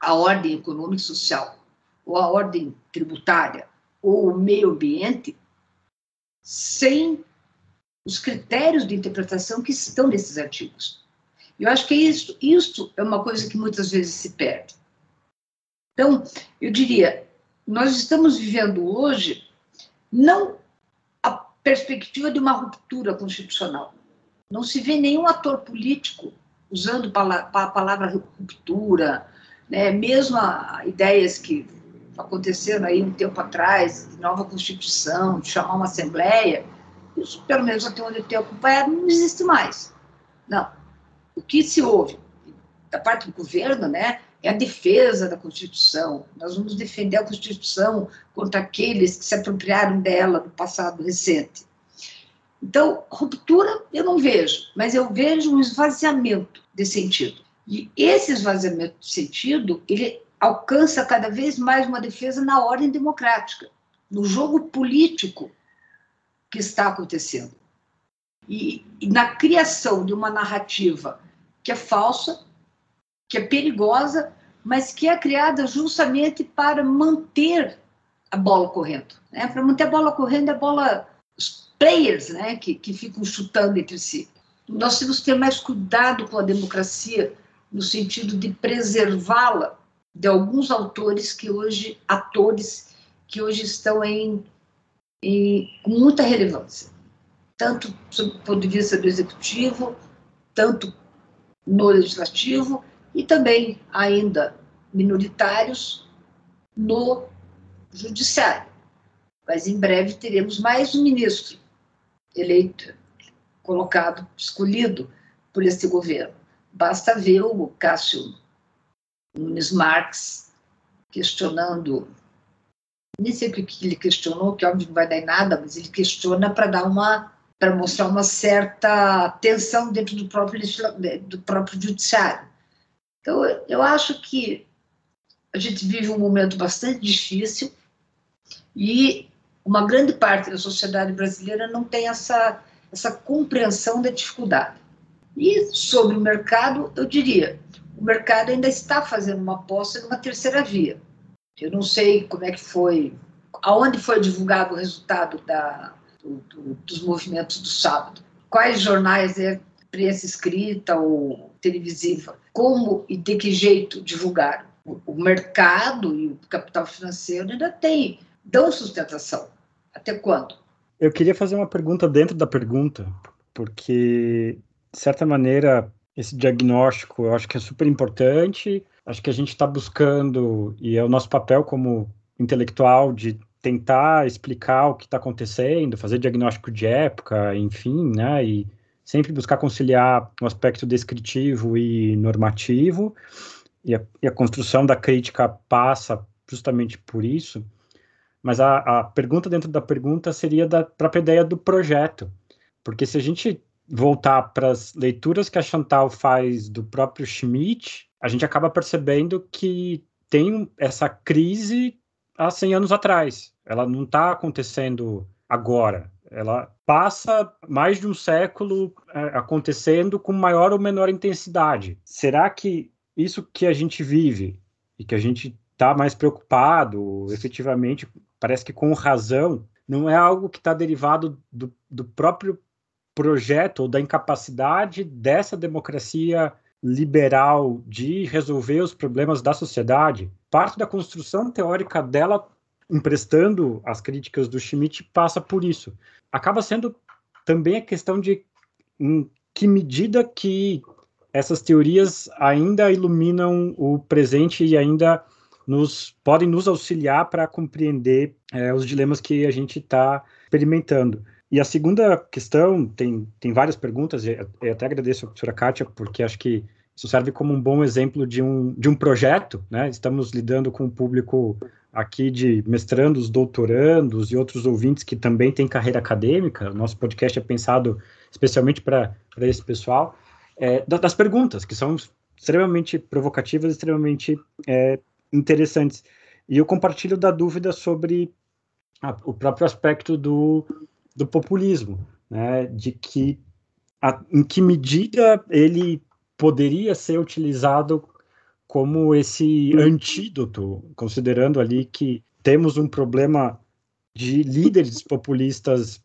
a ordem econômica e social, ou a ordem tributária, ou o meio ambiente, sem os critérios de interpretação que estão nesses artigos. Eu acho que isso, isso é uma coisa que muitas vezes se perde. Então, eu diria, nós estamos vivendo hoje não a perspectiva de uma ruptura constitucional. Não se vê nenhum ator político usando a palavra ruptura, né? mesmo a, ideias que aconteceram aí um tempo atrás, de nova Constituição, de chamar uma Assembleia, isso, pelo menos até onde eu tenho acompanhado, não existe mais. Não o que se ouve da parte do governo, né, é a defesa da Constituição. Nós vamos defender a Constituição contra aqueles que se apropriaram dela no passado recente. Então, ruptura eu não vejo, mas eu vejo um esvaziamento de sentido. E esse esvaziamento de sentido, ele alcança cada vez mais uma defesa na ordem democrática, no jogo político que está acontecendo. E, e na criação de uma narrativa que é falsa, que é perigosa, mas que é criada justamente para manter a bola correndo. Né? Para manter a bola correndo, a bola, os players né? que, que ficam chutando entre si. Nós temos que ter mais cuidado com a democracia, no sentido de preservá-la de alguns autores que hoje, atores, que hoje estão em, em, com muita relevância, tanto do ponto de vista do executivo, tanto no legislativo e também ainda minoritários no judiciário. Mas em breve teremos mais um ministro eleito, colocado, escolhido por este governo. Basta ver o Cássio Nunes Marques questionando, nem sei o que ele questionou, que óbvio não vai dar em nada, mas ele questiona para dar uma para mostrar uma certa tensão dentro do próprio, do próprio judiciário. Então, eu acho que a gente vive um momento bastante difícil e uma grande parte da sociedade brasileira não tem essa, essa compreensão da dificuldade. E sobre o mercado, eu diria, o mercado ainda está fazendo uma aposta numa terceira via. Eu não sei como é que foi, aonde foi divulgado o resultado da, do, do, dos movimentos do sábado. Quais jornais é imprensa escrita ou televisiva? Como e de que jeito divulgaram? O, o mercado e o capital financeiro ainda tem, dão sustentação. Até quando? Eu queria fazer uma pergunta dentro da pergunta, porque, de certa maneira, esse diagnóstico eu acho que é super importante. Acho que a gente está buscando, e é o nosso papel como intelectual, de tentar explicar o que está acontecendo, fazer diagnóstico de época, enfim, né? E sempre buscar conciliar o aspecto descritivo e normativo. E a, e a construção da crítica passa justamente por isso. Mas a, a pergunta dentro da pergunta seria da própria ideia do projeto. Porque se a gente voltar para as leituras que a Chantal faz do próprio Schmidt, a gente acaba percebendo que tem essa crise há 100 anos atrás. Ela não está acontecendo agora. Ela passa mais de um século é, acontecendo com maior ou menor intensidade. Será que isso que a gente vive e que a gente está mais preocupado, efetivamente, parece que com razão, não é algo que está derivado do, do próprio projeto ou da incapacidade dessa democracia liberal de resolver os problemas da sociedade, parte da construção teórica dela, emprestando as críticas do Schmitt, passa por isso. Acaba sendo também a questão de em que medida que essas teorias ainda iluminam o presente e ainda nos podem nos auxiliar para compreender é, os dilemas que a gente está experimentando. E a segunda questão, tem, tem várias perguntas, e até agradeço a professora Kátia, porque acho que isso serve como um bom exemplo de um, de um projeto, né? Estamos lidando com um público aqui de mestrandos, doutorandos e outros ouvintes que também têm carreira acadêmica. O nosso podcast é pensado especialmente para esse pessoal. É, das perguntas, que são extremamente provocativas, extremamente é, interessantes. E eu compartilho da dúvida sobre a, o próprio aspecto do, do populismo, né, de que a, em que medida ele poderia ser utilizado como esse antídoto, considerando ali que temos um problema de líderes populistas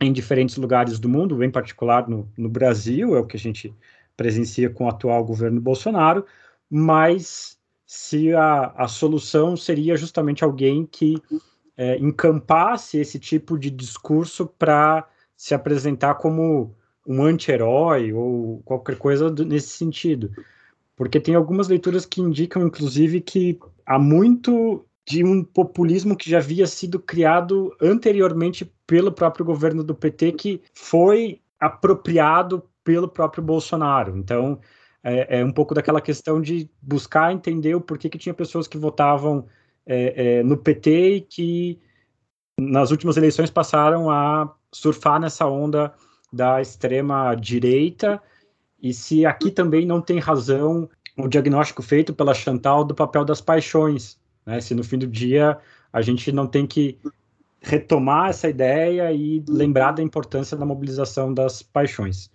em diferentes lugares do mundo, em particular no, no Brasil, é o que a gente presencia com o atual governo Bolsonaro, mas se a, a solução seria justamente alguém que é, encampasse esse tipo de discurso para se apresentar como um anti-herói ou qualquer coisa do, nesse sentido. Porque tem algumas leituras que indicam, inclusive, que há muito de um populismo que já havia sido criado anteriormente pelo próprio governo do PT, que foi apropriado pelo próprio Bolsonaro. Então, é, é um pouco daquela questão de buscar entender o porquê que tinha pessoas que votavam é, é, no PT e que nas últimas eleições passaram a surfar nessa onda da extrema direita e se aqui também não tem razão o diagnóstico feito pela Chantal do papel das paixões, né? Se no fim do dia a gente não tem que retomar essa ideia e lembrar da importância da mobilização das paixões.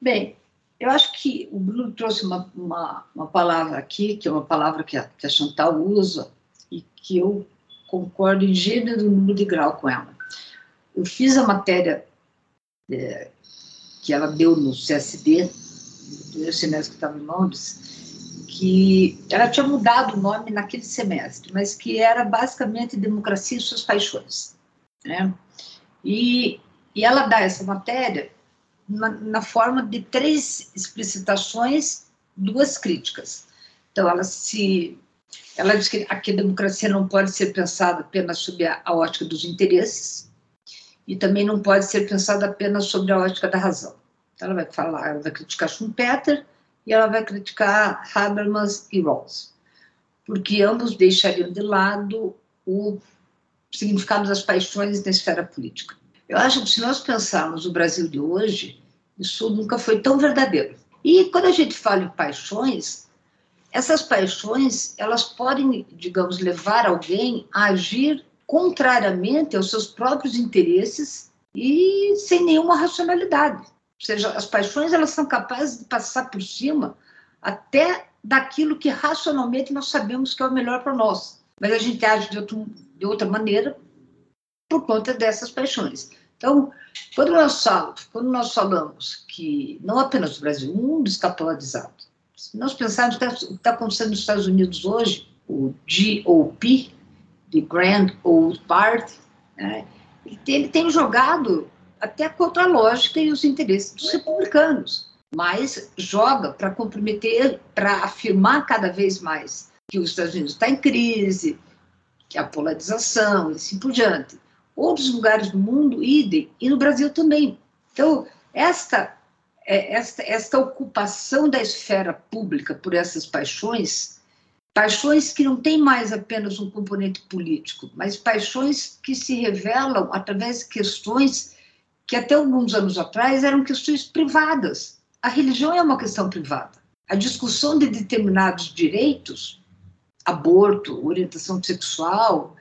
Bem, eu acho que o Bruno trouxe uma, uma, uma palavra aqui, que é uma palavra que a, que a Chantal usa, e que eu concordo em gênero, número de grau com ela. Eu fiz a matéria é, que ela deu no CSD, no semestre que estava em Londres, que ela tinha mudado o nome naquele semestre, mas que era basicamente Democracia e Suas Paixões. Né? E, e ela dá essa matéria na, na forma de três explicitações, duas críticas. Então, ela se ela diz que aqui a democracia não pode ser pensada apenas sob a, ótica dos interesses e também não pode ser pensada apenas sobre a ótica da razão. Então, ela vai falar, ela vai criticar Schumpeter e ela vai criticar Habermas e Rawls, porque ambos deixariam de lado o significado das paixões na esfera política. Eu acho que se nós pensarmos o Brasil de hoje, isso nunca foi tão verdadeiro. E quando a gente fala em paixões, essas paixões, elas podem, digamos, levar alguém a agir contrariamente aos seus próprios interesses e sem nenhuma racionalidade. Ou seja, as paixões elas são capazes de passar por cima até daquilo que racionalmente nós sabemos que é o melhor para nós. Mas a gente age de, outro, de outra maneira por conta dessas paixões. Então, quando nós, falamos, quando nós falamos que não apenas o Brasil, o mundo está polarizado, se nós pensarmos o que está acontecendo nos Estados Unidos hoje, o GOP, The Grand Old Party, né, ele, tem, ele tem jogado até contra a lógica e os interesses dos republicanos, mas joga para comprometer, para afirmar cada vez mais que os Estados Unidos está em crise, que a polarização e assim por diante. Outros lugares do mundo, idem, e no Brasil também. Então, esta esta, esta ocupação da esfera pública por essas paixões, paixões que não têm mais apenas um componente político, mas paixões que se revelam através de questões que até alguns anos atrás eram questões privadas. A religião é uma questão privada. A discussão de determinados direitos, aborto, orientação sexual,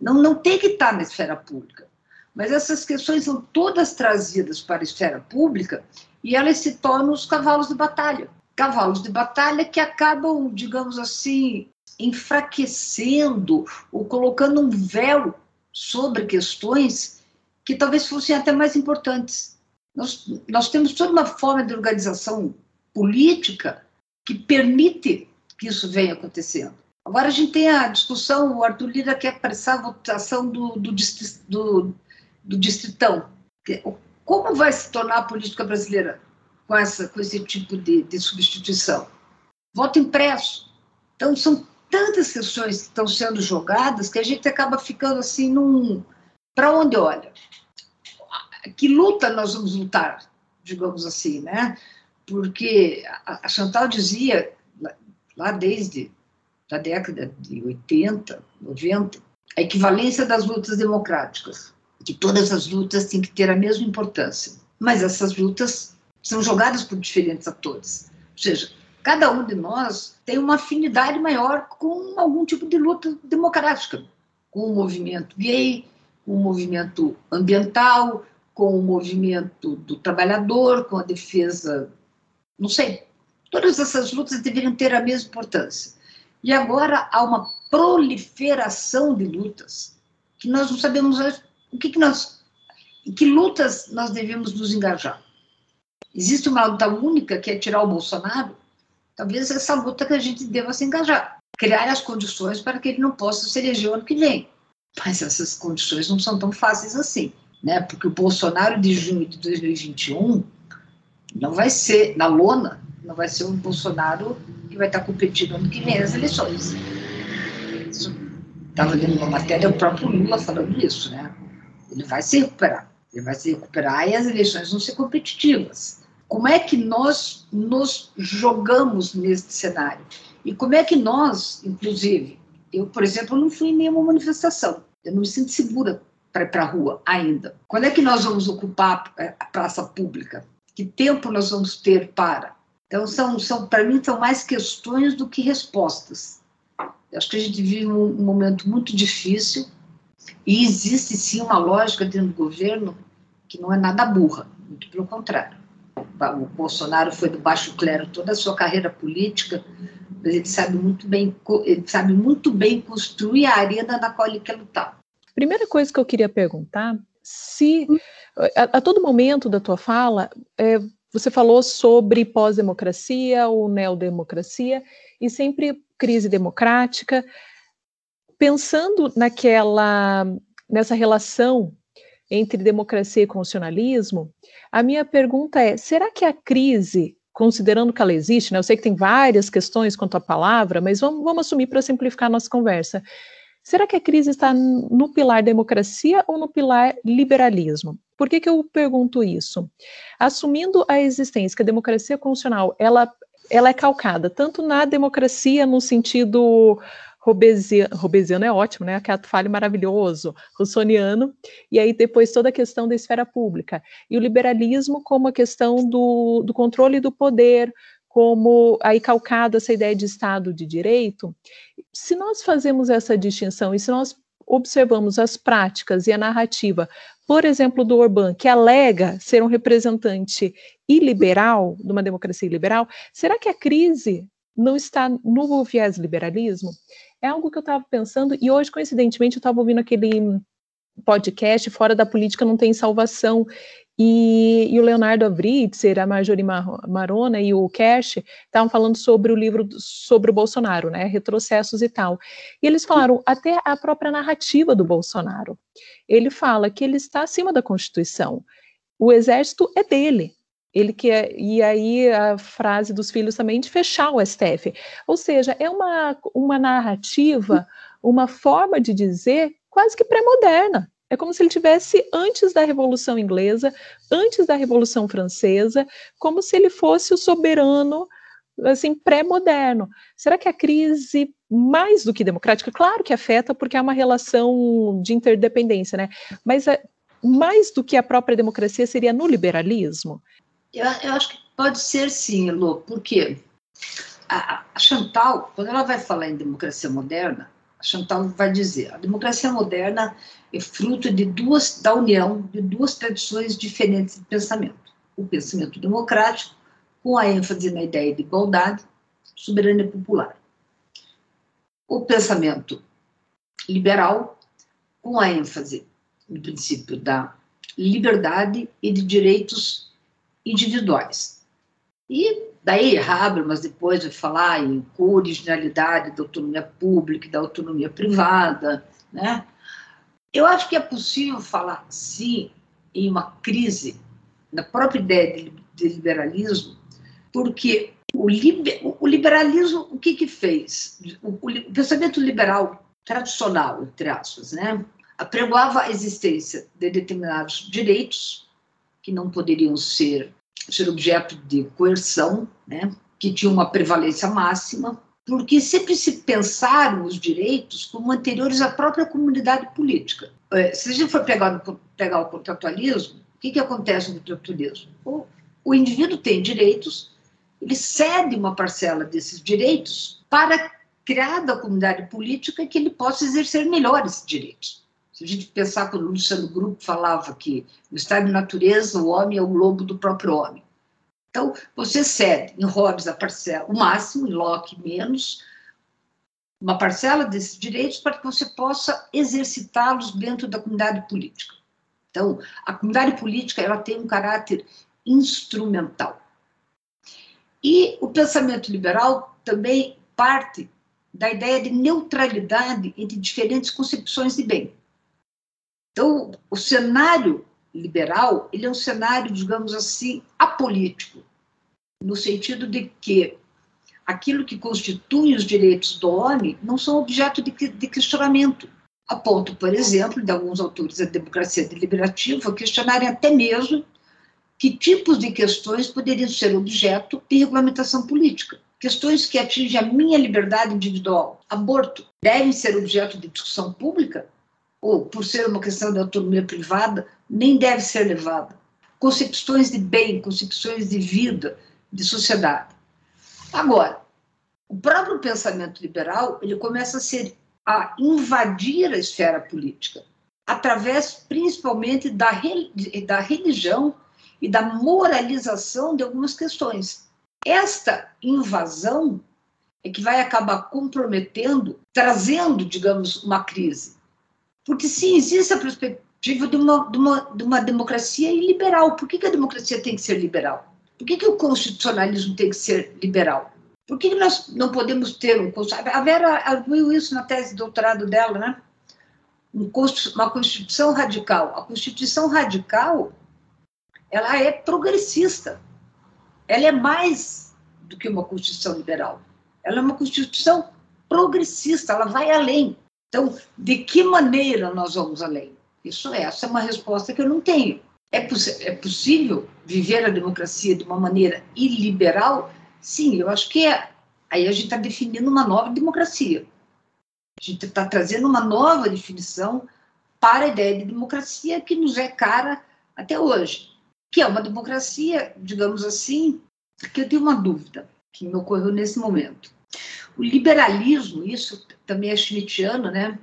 não, não tem que estar na esfera pública. Mas essas questões são todas trazidas para a esfera pública e elas se tornam os cavalos de batalha. Cavalos de batalha que acabam, digamos assim, enfraquecendo ou colocando um véu sobre questões que talvez fossem até mais importantes. Nós, nós temos toda uma forma de organização política que permite que isso venha acontecendo. Agora a gente tem a discussão, o Arthur Lira quer apressar a votação do, do, do, do distritão. Como vai se tornar a política brasileira com, essa, com esse tipo de, de substituição? Voto impresso. Então, são tantas questões que estão sendo jogadas que a gente acaba ficando assim num. Para onde olha? Que luta nós vamos lutar, digamos assim, né? Porque a Chantal dizia, lá desde a década de 80, 90, a equivalência das lutas democráticas que todas as lutas têm que ter a mesma importância. Mas essas lutas são jogadas por diferentes atores. Ou seja, cada um de nós tem uma afinidade maior com algum tipo de luta democrática, com o movimento gay, com o movimento ambiental, com o movimento do trabalhador, com a defesa, não sei. Todas essas lutas deveriam ter a mesma importância. E agora há uma proliferação de lutas que nós não sabemos o que, que nós, em que lutas nós devemos nos engajar? Existe uma luta única que é tirar o Bolsonaro? Talvez essa luta que a gente deva se engajar, criar as condições para que ele não possa se eleger ano que vem. Mas essas condições não são tão fáceis assim, né? Porque o Bolsonaro de junho de 2021 não vai ser na lona, não vai ser o Bolsonaro que vai estar competindo ano que vem nas eleições. Estava lendo uma matéria o próprio Lula falando isso, né? Ele vai se recuperar. Ele vai se recuperar e as eleições vão ser competitivas. Como é que nós nos jogamos nesse cenário? E como é que nós, inclusive, eu, por exemplo, não fui em nenhuma manifestação. Eu não me sinto segura para ir para a rua ainda. Quando é que nós vamos ocupar a praça pública? Que tempo nós vamos ter para? Então, são, são para mim, são mais questões do que respostas. Eu acho que a gente vive um, um momento muito difícil e existe sim uma lógica dentro do governo que não é nada burra, muito pelo contrário. O Bolsonaro foi do baixo clero toda a sua carreira política, mas ele sabe muito bem, ele sabe muito bem construir a arena na qual ele quer lutar. Primeira coisa que eu queria perguntar, se a, a todo momento da tua fala é, você falou sobre pós-democracia ou neodemocracia e sempre crise democrática pensando naquela nessa relação entre democracia e constitucionalismo, a minha pergunta é: será que a crise, considerando que ela existe, né, eu sei que tem várias questões quanto à palavra, mas vamos, vamos assumir para simplificar a nossa conversa. Será que a crise está no pilar democracia ou no pilar liberalismo? Por que, que eu pergunto isso? Assumindo a existência que a democracia constitucional ela, ela é calcada tanto na democracia no sentido Robesiano, é ótimo, né? Cato Fale maravilhoso, russoniano, e aí depois toda a questão da esfera pública. E o liberalismo como a questão do, do controle do poder, como aí calcado essa ideia de Estado de Direito. Se nós fazemos essa distinção e se nós observamos as práticas e a narrativa, por exemplo, do Orbán, que alega ser um representante iliberal, de uma democracia liberal, será que a crise não está no viés liberalismo? É algo que eu estava pensando, e hoje, coincidentemente, eu estava ouvindo aquele podcast Fora da Política Não Tem Salvação, e, e, o Leonardo Avritzer, a Marjorie Marona e o Cash estavam falando sobre o livro sobre o Bolsonaro, né, retrocessos e tal. E eles falaram até a própria narrativa do Bolsonaro. Ele fala que ele está acima da Constituição. O exército é dele. Ele quer, e aí a frase dos filhos também de fechar o STF. Ou seja, é uma, uma narrativa, uma forma de dizer quase que pré-moderna. É como se ele tivesse antes da Revolução Inglesa, antes da Revolução Francesa, como se ele fosse o soberano assim pré-moderno. Será que a crise mais do que democrática, claro que afeta porque é uma relação de interdependência, né? Mas é, mais do que a própria democracia seria no liberalismo? Eu, eu acho que pode ser sim, Elô, porque a, a Chantal, quando ela vai falar em democracia moderna, a Chantal vai dizer: a democracia moderna é fruto de duas da união de duas tradições diferentes de pensamento: o pensamento democrático, com a ênfase na ideia de igualdade, soberania popular. O pensamento liberal, com a ênfase no princípio da liberdade e de direitos individuais. E Daí Habermas depois vai falar em originalidade da autonomia pública e da autonomia privada, né? Eu acho que é possível falar, sim, em uma crise na própria ideia de liberalismo, porque o, liber, o liberalismo, o que que fez? O, o, pensamento liberal tradicional, entre aspas, né? apregoava a existência de determinados direitos que não poderiam ser ser objeto de coerção, né, que tinha uma prevalência máxima, porque sempre se pensaram os direitos como anteriores à própria comunidade política. É, se a gente for pegar, pegar o contratualismo, o que, que acontece no contratualismo? O, o indivíduo tem direitos, ele cede uma parcela desses direitos para criar da comunidade política que ele possa exercer melhor esses direitos. Se a gente pensar quando o Luciano Grupo falava que no estado de natureza o homem é o lobo do próprio homem. Então, você cede em Hobbes a parcela, o máximo, em Locke menos, uma parcela desses direitos para que você possa exercitá-los dentro da comunidade política. Então, a comunidade política ela tem um caráter instrumental. E o pensamento liberal também parte da ideia de neutralidade entre diferentes concepções de bem. Então, o cenário liberal, ele é um cenário, digamos assim, apolítico, no sentido de que aquilo que constitui os direitos do homem não são objeto de, de questionamento. A ponto, por exemplo, de alguns autores da democracia deliberativa questionarem até mesmo que tipos de questões poderiam ser objeto de regulamentação política. Questões que atingem a minha liberdade individual, aborto, devem ser objeto de discussão pública? Ou por ser uma questão de autonomia privada, nem deve ser levada. Concepções de bem, concepções de vida, de sociedade. Agora, o próprio pensamento liberal ele começa a ser a invadir a esfera política através principalmente da, da religião e da moralização de algumas questões. Esta invasão é que vai acabar comprometendo, trazendo, digamos, uma crise. Porque se existe a perspectiva de uma, de uma, de uma democracia iliberal, por que, que a democracia tem que ser liberal? Por que, que o constitucionalismo tem que ser liberal? Por que, que nós não podemos ter um A Vera arguiu isso na tese de doutorado dela, né? uma constituição radical. A constituição radical ela é progressista. Ela é mais do que uma constituição liberal. Ela é uma constituição progressista, ela vai além. Então, de que maneira nós vamos além? Isso essa é uma resposta que eu não tenho. É, é possível viver a democracia de uma maneira iliberal? Sim, eu acho que é. Aí a gente está definindo uma nova democracia. A gente está trazendo uma nova definição para a ideia de democracia que nos é cara até hoje, que é uma democracia, digamos assim, que eu tenho uma dúvida que me ocorreu nesse momento. O liberalismo, isso também é schmittiano, né?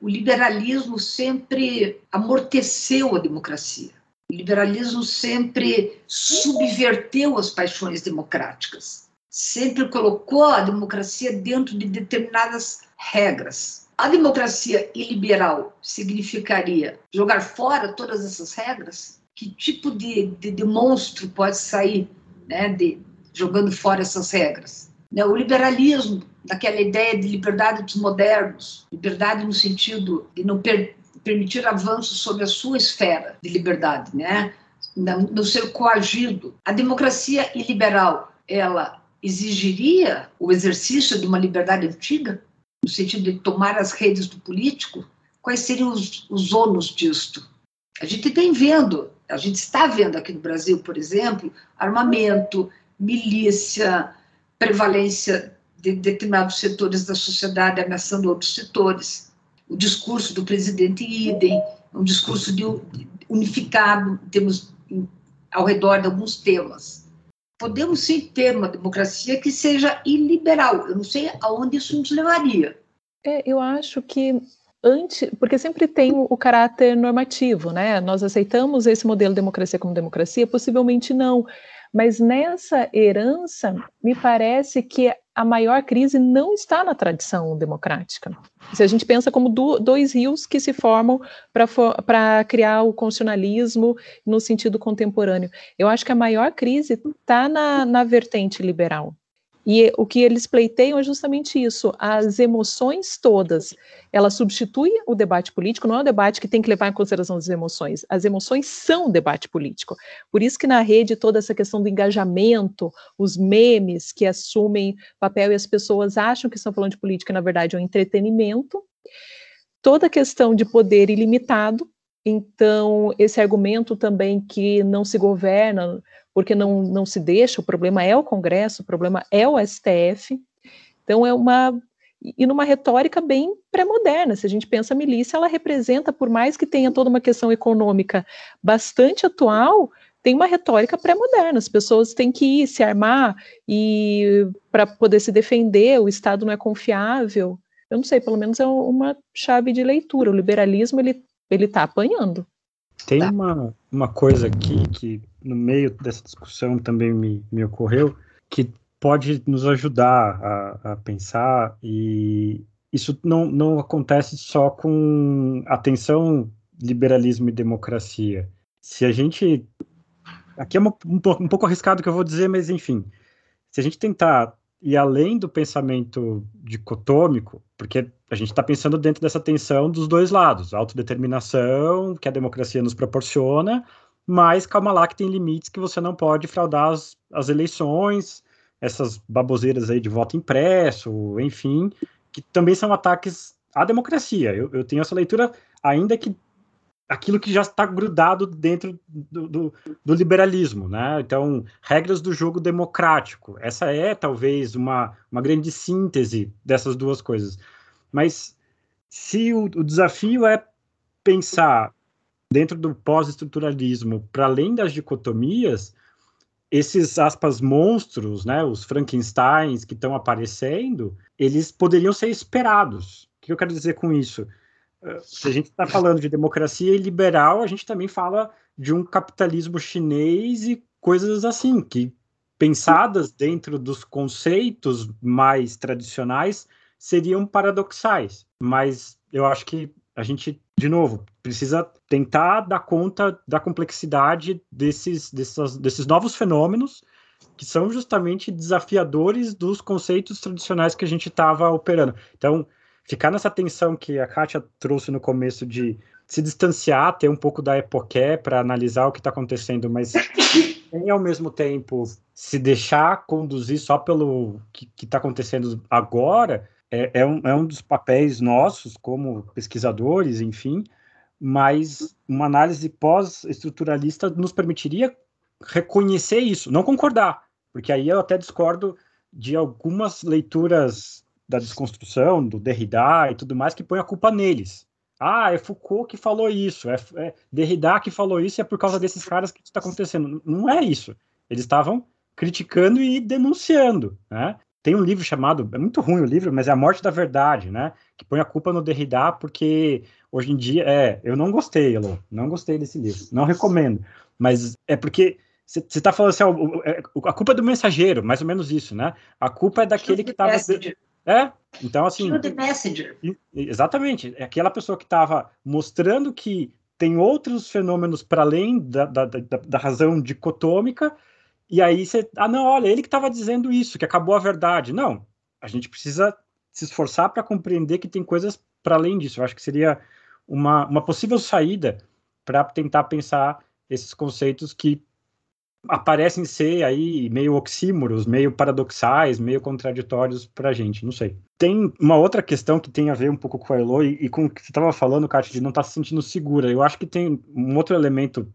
O liberalismo sempre amorteceu a democracia. O liberalismo sempre subverteu as paixões democráticas. Sempre colocou a democracia dentro de determinadas regras. A democracia iliberal significaria jogar fora todas essas regras? Que tipo de, de, de monstro pode sair né, de, jogando fora essas regras? Né, o liberalismo, daquela ideia de liberdade dos modernos, liberdade no sentido de não per permitir avanços sobre a sua esfera de liberdade, né? não ser coagido. A democracia iliberal, ela exigiria o exercício de uma liberdade antiga? no sentido de tomar as redes do político, quais seriam os, os ônus disto? A gente tem vendo, a gente está vendo aqui no Brasil, por exemplo, armamento, milícia, prevalência de determinados setores da sociedade ameaçando outros setores. O discurso do presidente Idem, um discurso de, unificado temos ao redor de alguns temas podemos sim ter uma democracia que seja iliberal. Eu não sei aonde isso nos levaria. É, eu acho que antes, porque sempre tem o, caráter normativo, né? Nós aceitamos esse modelo de democracia como democracia? Possivelmente não. Mas nessa herança, me parece que a maior crise não está na tradição democrática. Se a gente pensa como do, dois rios que se formam para criar o constitucionalismo no sentido contemporâneo, eu acho que a maior crise está na, na vertente liberal. E o que eles pleiteiam é justamente isso: as emoções todas, ela substitui o debate político, não é um debate que tem que levar em consideração as emoções. As emoções são debate político. Por isso que na rede toda essa questão do engajamento, os memes que assumem papel e as pessoas acham que estão falando de política, na verdade é um entretenimento. Toda a questão de poder ilimitado, então, esse argumento também que não se governa porque não, não se deixa, o problema é o Congresso, o problema é o STF. Então, é uma. E numa retórica bem pré-moderna, se a gente pensa a milícia, ela representa, por mais que tenha toda uma questão econômica bastante atual, tem uma retórica pré-moderna. As pessoas têm que ir se armar e para poder se defender, o Estado não é confiável. Eu não sei, pelo menos é uma chave de leitura. O liberalismo ele ele está apanhando. Tem tá. uma, uma coisa aqui que no meio dessa discussão também me, me ocorreu, que pode nos ajudar a, a pensar, e isso não, não acontece só com atenção, liberalismo e democracia. Se a gente. Aqui é uma, um, um pouco arriscado o que eu vou dizer, mas enfim. Se a gente tentar ir além do pensamento dicotômico, porque a gente está pensando dentro dessa tensão dos dois lados, autodeterminação que a democracia nos proporciona mas calma lá que tem limites que você não pode fraudar as, as eleições, essas baboseiras aí de voto impresso, enfim, que também são ataques à democracia. Eu, eu tenho essa leitura, ainda que aquilo que já está grudado dentro do, do, do, liberalismo, né? Então, regras do jogo democrático. Essa é talvez uma, uma grande síntese dessas duas coisas. Mas se o, o desafio é pensar dentro do pós-estruturalismo, para além das dicotomias, esses aspas monstros, né, os Frankensteins que estão aparecendo, eles poderiam ser esperados. O que eu quero dizer com isso? Eh, se a gente está falando de democracia liberal, a gente também fala de um capitalismo chinês e coisas assim, que pensadas dentro dos conceitos mais tradicionais seriam paradoxais. Mas eu acho que a gente, de novo, precisa tentar dar conta da complexidade desses, desses, desses novos fenômenos que são justamente desafiadores dos conceitos tradicionais que a gente estava operando. Então, ficar nessa tensão que a Kátia trouxe no começo de se distanciar, ter um pouco da epoqué para analisar o que está acontecendo, mas ao mesmo tempo se deixar conduzir só pelo que está acontecendo agora, é, é, um, é um dos papéis nossos como pesquisadores, enfim, mas uma análise pós-estruturalista nos permitiria reconhecer isso, não concordar, porque aí eu até discordo de algumas leituras da desconstrução, do Derrida e tudo mais, que põe a culpa neles. Ah, é Foucault que falou isso, é, é Derrida que falou isso é por causa desses caras que está acontecendo. Não é isso. Eles estavam criticando e denunciando, né? Tem um livro chamado, é muito ruim o livro, mas é A Morte da Verdade, né? Que põe a culpa no Derrida porque hoje em dia, é, eu não gostei, Elô, não gostei desse livro, não recomendo, mas é porque você está falando assim, é, a culpa é do mensageiro, mais ou menos isso, né? A culpa é daquele que estava... É, então assim... the messenger. Exatamente, é aquela pessoa que estava mostrando que tem outros fenômenos para além da, da, da, da razão dicotômica, e aí você, ah, não, olha, ele que estava dizendo isso, que acabou a verdade. Não, a gente precisa se esforçar para compreender que tem coisas para além disso. Eu acho que seria uma, uma possível saída para tentar pensar esses conceitos que aparecem ser aí meio oxímoros, meio paradoxais, meio contraditórios para a gente, não sei. Tem uma outra questão que tem a ver um pouco com a Elo e, e com o que você estava falando, Kátia, de não estar tá se sentindo segura. Eu acho que tem um outro elemento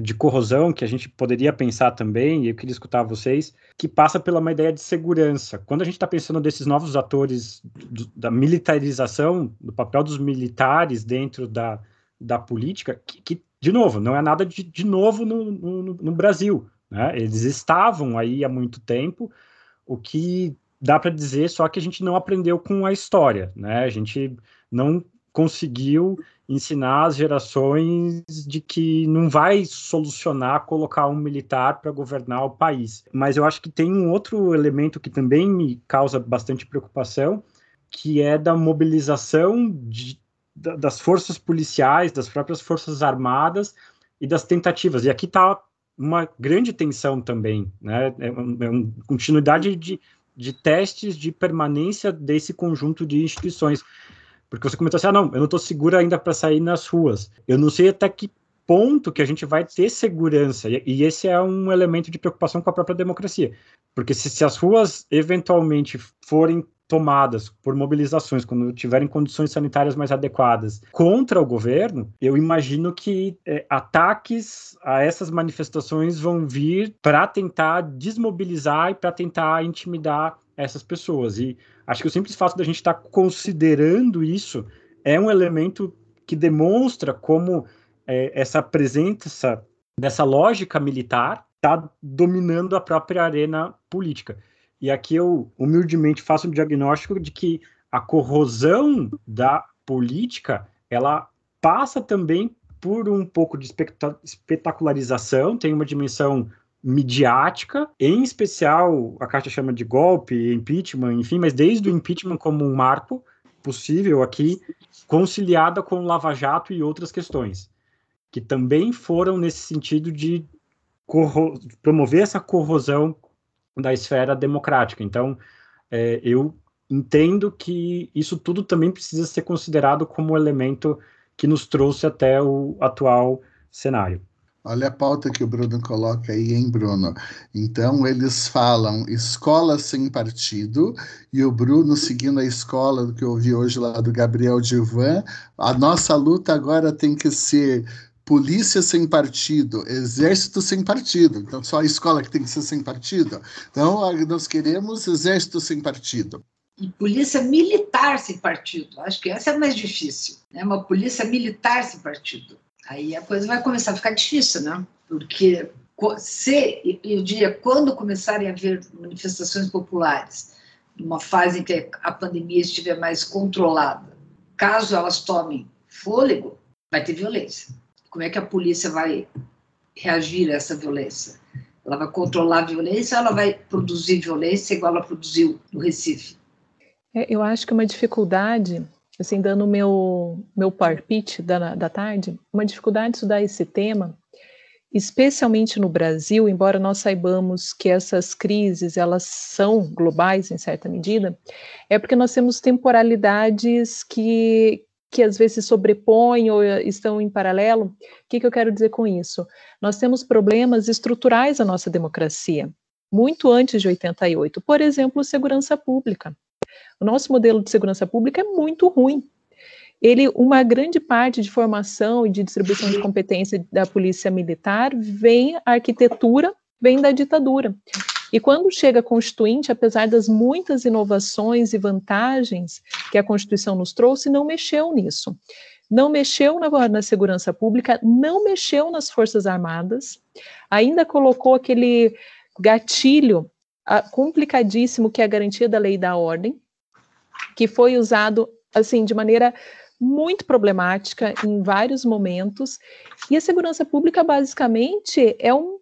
de corrosão que a gente poderia pensar também, e eu queria escutar vocês, que passa pela uma ideia de segurança. Quando a gente está pensando desses novos atores do, da militarização, do papel dos militares dentro da, da política, que, que de novo, não é nada de, de novo no, no, no Brasil. Né? Eles estavam aí há muito tempo, o que dá para dizer só que a gente não aprendeu com a história, né? A gente não conseguiu ensinar as gerações de que não vai solucionar colocar um militar para governar o país. Mas eu acho que tem um outro elemento que também me causa bastante preocupação, que é da mobilização de, das forças policiais, das próprias forças armadas e das tentativas. E aqui está uma grande tensão também, né? É, uma, é uma continuidade de, de testes de permanência desse conjunto de instituições. Porque você comentou assim, ah, não, eu não estou segura ainda para sair nas ruas. Eu não sei até que ponto que a gente vai ter segurança. E, e, esse é um elemento de preocupação com a própria democracia. Porque se, se as ruas eventualmente forem tomadas por mobilizações, quando tiverem condições sanitárias mais adequadas contra o governo, eu imagino que é, ataques a essas manifestações vão vir para tentar desmobilizar e para tentar intimidar essas pessoas. E acho que o simples fato da gente estar tá considerando isso é um elemento que demonstra como é, essa presença dessa lógica militar está dominando a própria arena política. E aqui eu humildemente faço um diagnóstico de que a corrosão da política ela passa também por um pouco de espetacularização, tem uma dimensão midiática, em especial a carta chama de golpe, impeachment, enfim, mas desde o impeachment como um marco possível aqui, conciliada com Lava Jato e outras questões, que também foram nesse sentido de promover essa corrosão da esfera democrática. Então, é, eu entendo que isso tudo também precisa ser considerado como elemento que nos trouxe até o atual cenário. Olha a pauta que o Bruno coloca aí, hein, Bruno? Então, eles falam escola sem partido, e o Bruno, seguindo a escola que eu ouvi hoje lá do Gabriel Divan, a nossa luta agora tem que ser polícia sem partido, exército sem partido. Então, só a escola que tem que ser sem partido. Então, nós queremos exército sem partido. E polícia militar sem partido. Acho que essa é mais difícil. Né? Uma polícia militar sem partido. Aí a coisa vai começar a ficar difícil, né? Porque se, eu diria, quando começarem a haver manifestações populares, numa fase em que a pandemia estiver mais controlada, caso elas tomem fôlego, vai ter violência. Como é que a polícia vai reagir a essa violência? Ela vai controlar a violência ou ela vai produzir violência igual ela produziu no Recife? É, eu acho que uma dificuldade assim, dando o meu, meu palpite da, da tarde, uma dificuldade de estudar esse tema, especialmente no Brasil, embora nós saibamos que essas crises, elas são globais em certa medida, é porque nós temos temporalidades que, que às vezes se sobrepõem ou estão em paralelo. O que, que eu quero dizer com isso? Nós temos problemas estruturais na nossa democracia, muito antes de 88. Por exemplo, segurança pública. O nosso modelo de segurança pública é muito ruim. Ele, uma grande parte de formação e de distribuição de competência da polícia militar vem a arquitetura, vem da ditadura. E quando chega a Constituinte, apesar das muitas inovações e vantagens que a Constituição nos trouxe, não mexeu nisso. Não mexeu na, na segurança pública, não mexeu nas Forças Armadas, ainda colocou aquele gatilho complicadíssimo que é a garantia da lei da ordem, que foi usado assim de maneira muito problemática em vários momentos. E a segurança pública basicamente é um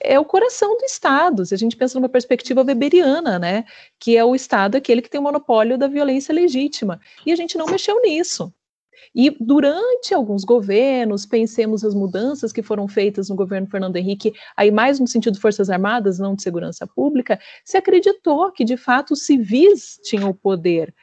é o coração do Estado, se a gente pensa numa perspectiva weberiana, né, que é o Estado aquele que tem o monopólio da violência legítima, e a gente não mexeu nisso. E durante alguns governos, pensemos as mudanças que foram feitas no governo Fernando Henrique, aí mais no sentido de Forças Armadas, não de segurança pública, se acreditou que de fato os civis tinham o poder.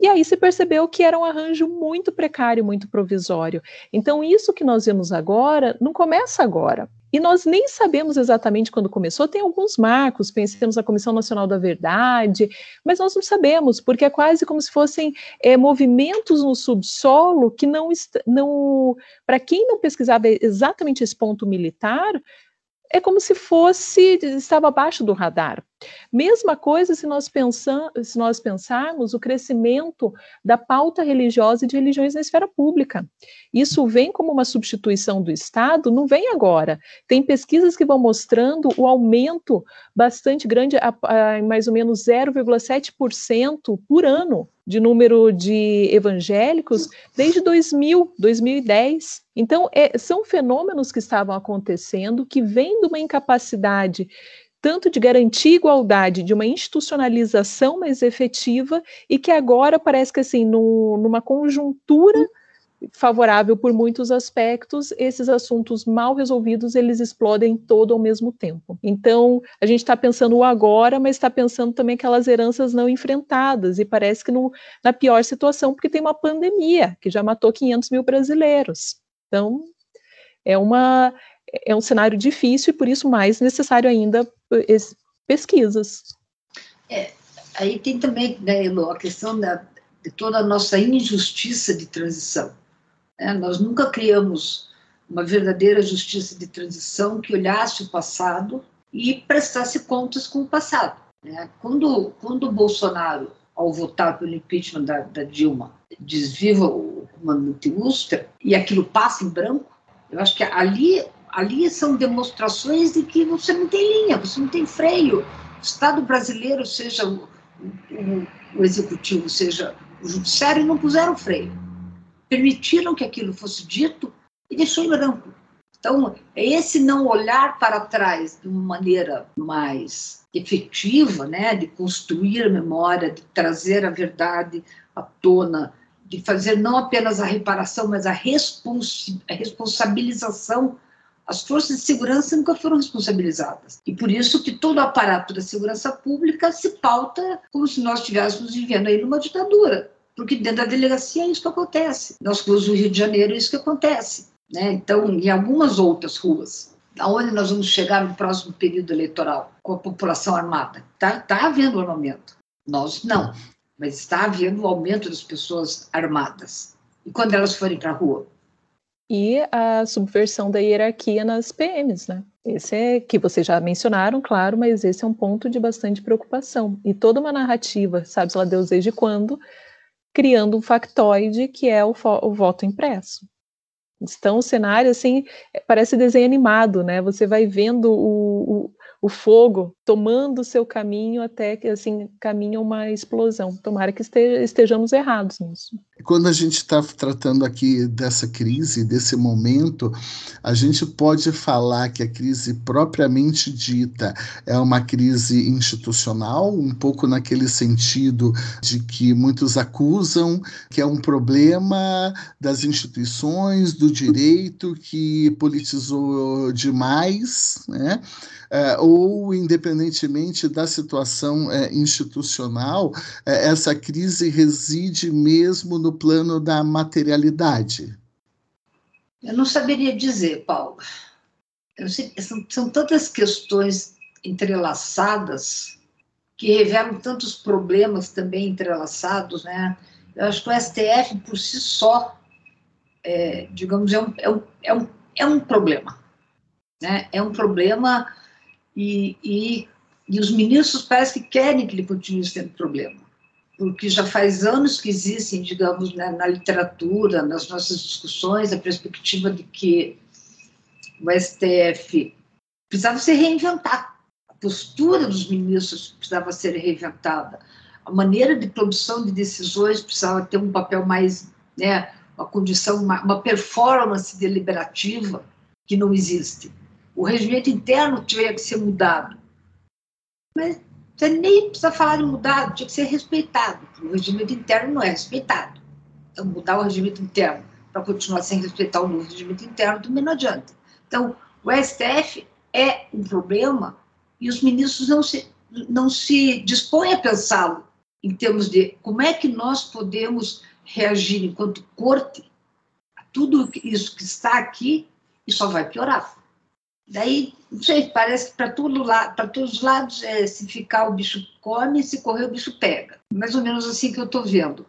E aí se percebeu que era um arranjo muito precário, muito provisório. Então, isso que nós vemos agora não começa agora. E nós nem sabemos exatamente quando começou, tem alguns marcos, pensemos na Comissão Nacional da Verdade, mas nós não sabemos, porque é quase como se fossem é, movimentos no subsolo que não, não para quem não pesquisava exatamente esse ponto militar, é como se fosse, estava abaixo do radar. Mesma coisa se nós, pensam, se nós pensarmos o crescimento da pauta religiosa e de religiões na esfera pública. Isso vem como uma substituição do Estado, não vem agora. Tem pesquisas que vão mostrando o aumento bastante grande, a, a mais ou menos 0,7% por ano de número de evangélicos desde 2000, 2010. Então, é, são fenômenos que estavam acontecendo que vêm de uma incapacidade tanto de garantir igualdade, de uma institucionalização mais efetiva, e que agora parece que, assim, no, numa conjuntura favorável por muitos aspectos, esses assuntos mal resolvidos, eles explodem todo ao mesmo tempo. Então, a gente está pensando o agora, mas está pensando também aquelas heranças não enfrentadas, e parece que no, na pior situação, porque tem uma pandemia, que já matou 500 mil brasileiros. Então, é, uma, é um cenário difícil e, por isso, mais necessário ainda pesquisas. É, aí tem também, né, Elo, a questão da, de toda a nossa injustiça de transição. É, nós nunca criamos uma verdadeira justiça de transição que olhasse o passado e prestasse contas com o passado. Né? Quando, quando o Bolsonaro, ao votar pelo impeachment da, da Dilma, desviva o comandante Ustra e aquilo passa em branco, eu acho que ali, ali são demonstrações de que você não tem linha, você não tem freio. O Estado brasileiro, seja o, o, o executivo, seja o judiciário, não puseram freio permitiram que aquilo fosse dito e deixou em branco. Então, é esse não olhar para trás de uma maneira mais efetiva, né, de construir a memória, de trazer a verdade à tona, de fazer não apenas a reparação, mas a, a responsabilização. As forças de segurança nunca foram responsabilizadas. E por isso que todo o aparato da segurança pública se pauta como se nós estivéssemos vivendo aí numa ditadura porque dentro da delegacia é isso que acontece. Nas ruas do Rio de Janeiro é isso que acontece. Né? Então, em algumas outras ruas, aonde nós vamos chegar no próximo período eleitoral com a população armada? Está tá havendo armamento. Nós não, mas está havendo o aumento das pessoas armadas. E quando elas forem para a rua? E a subversão da hierarquia nas PMs, né? Esse é que vocês já mencionaram, claro, mas esse é um ponto de bastante preocupação. E toda uma narrativa, sabe-se lá Deus desde quando, criando um factoide que é o, o voto impresso. Então, o cenário, assim, parece desenho animado, né? Você vai vendo o, o, o fogo tomando o seu caminho até que, assim, caminha uma explosão. Tomara que estejamos errados nisso. Quando a gente está tratando aqui dessa crise, desse momento, a gente pode falar que a crise propriamente dita é uma crise institucional, um pouco naquele sentido de que muitos acusam que é um problema das instituições, do direito que politizou demais, né? É, ou independentemente da situação é, institucional, é, essa crise reside mesmo no plano da materialidade? Eu não saberia dizer, Paulo. Sei, são, são tantas questões entrelaçadas que revelam tantos problemas também entrelaçados, né? Eu acho que o STF por si só, é, digamos, é um, é, um, é, um, é um problema, né? É um problema e, e E os ministros parece que querem que ele continue sendo problema, porque já faz anos que existem, digamos, né, na literatura, nas nossas discussões, a perspectiva de que o STF precisava se reinventar. A postura dos ministros precisava ser reinventada. A maneira de produção de decisões precisava ter um papel mais, né, uma condição, uma, uma performance deliberativa que não existe. O regimento interno tinha que ser mudado. Mas você nem precisa falar de mudado, tinha que ser respeitado. O regimento interno não é respeitado. Então, mudar o regimento interno para continuar sem respeitar o novo regimento interno também não adianta. Então, o STF é um problema e os ministros não se, não se dispõem a pensá-lo em termos de como é que nós podemos reagir enquanto corte a tudo isso que está aqui e só vai piorar. Daí, não sei, parece que para todo todos os lados, é, se ficar o bicho come, se correr o bicho pega. Mais ou menos assim que eu estou vendo.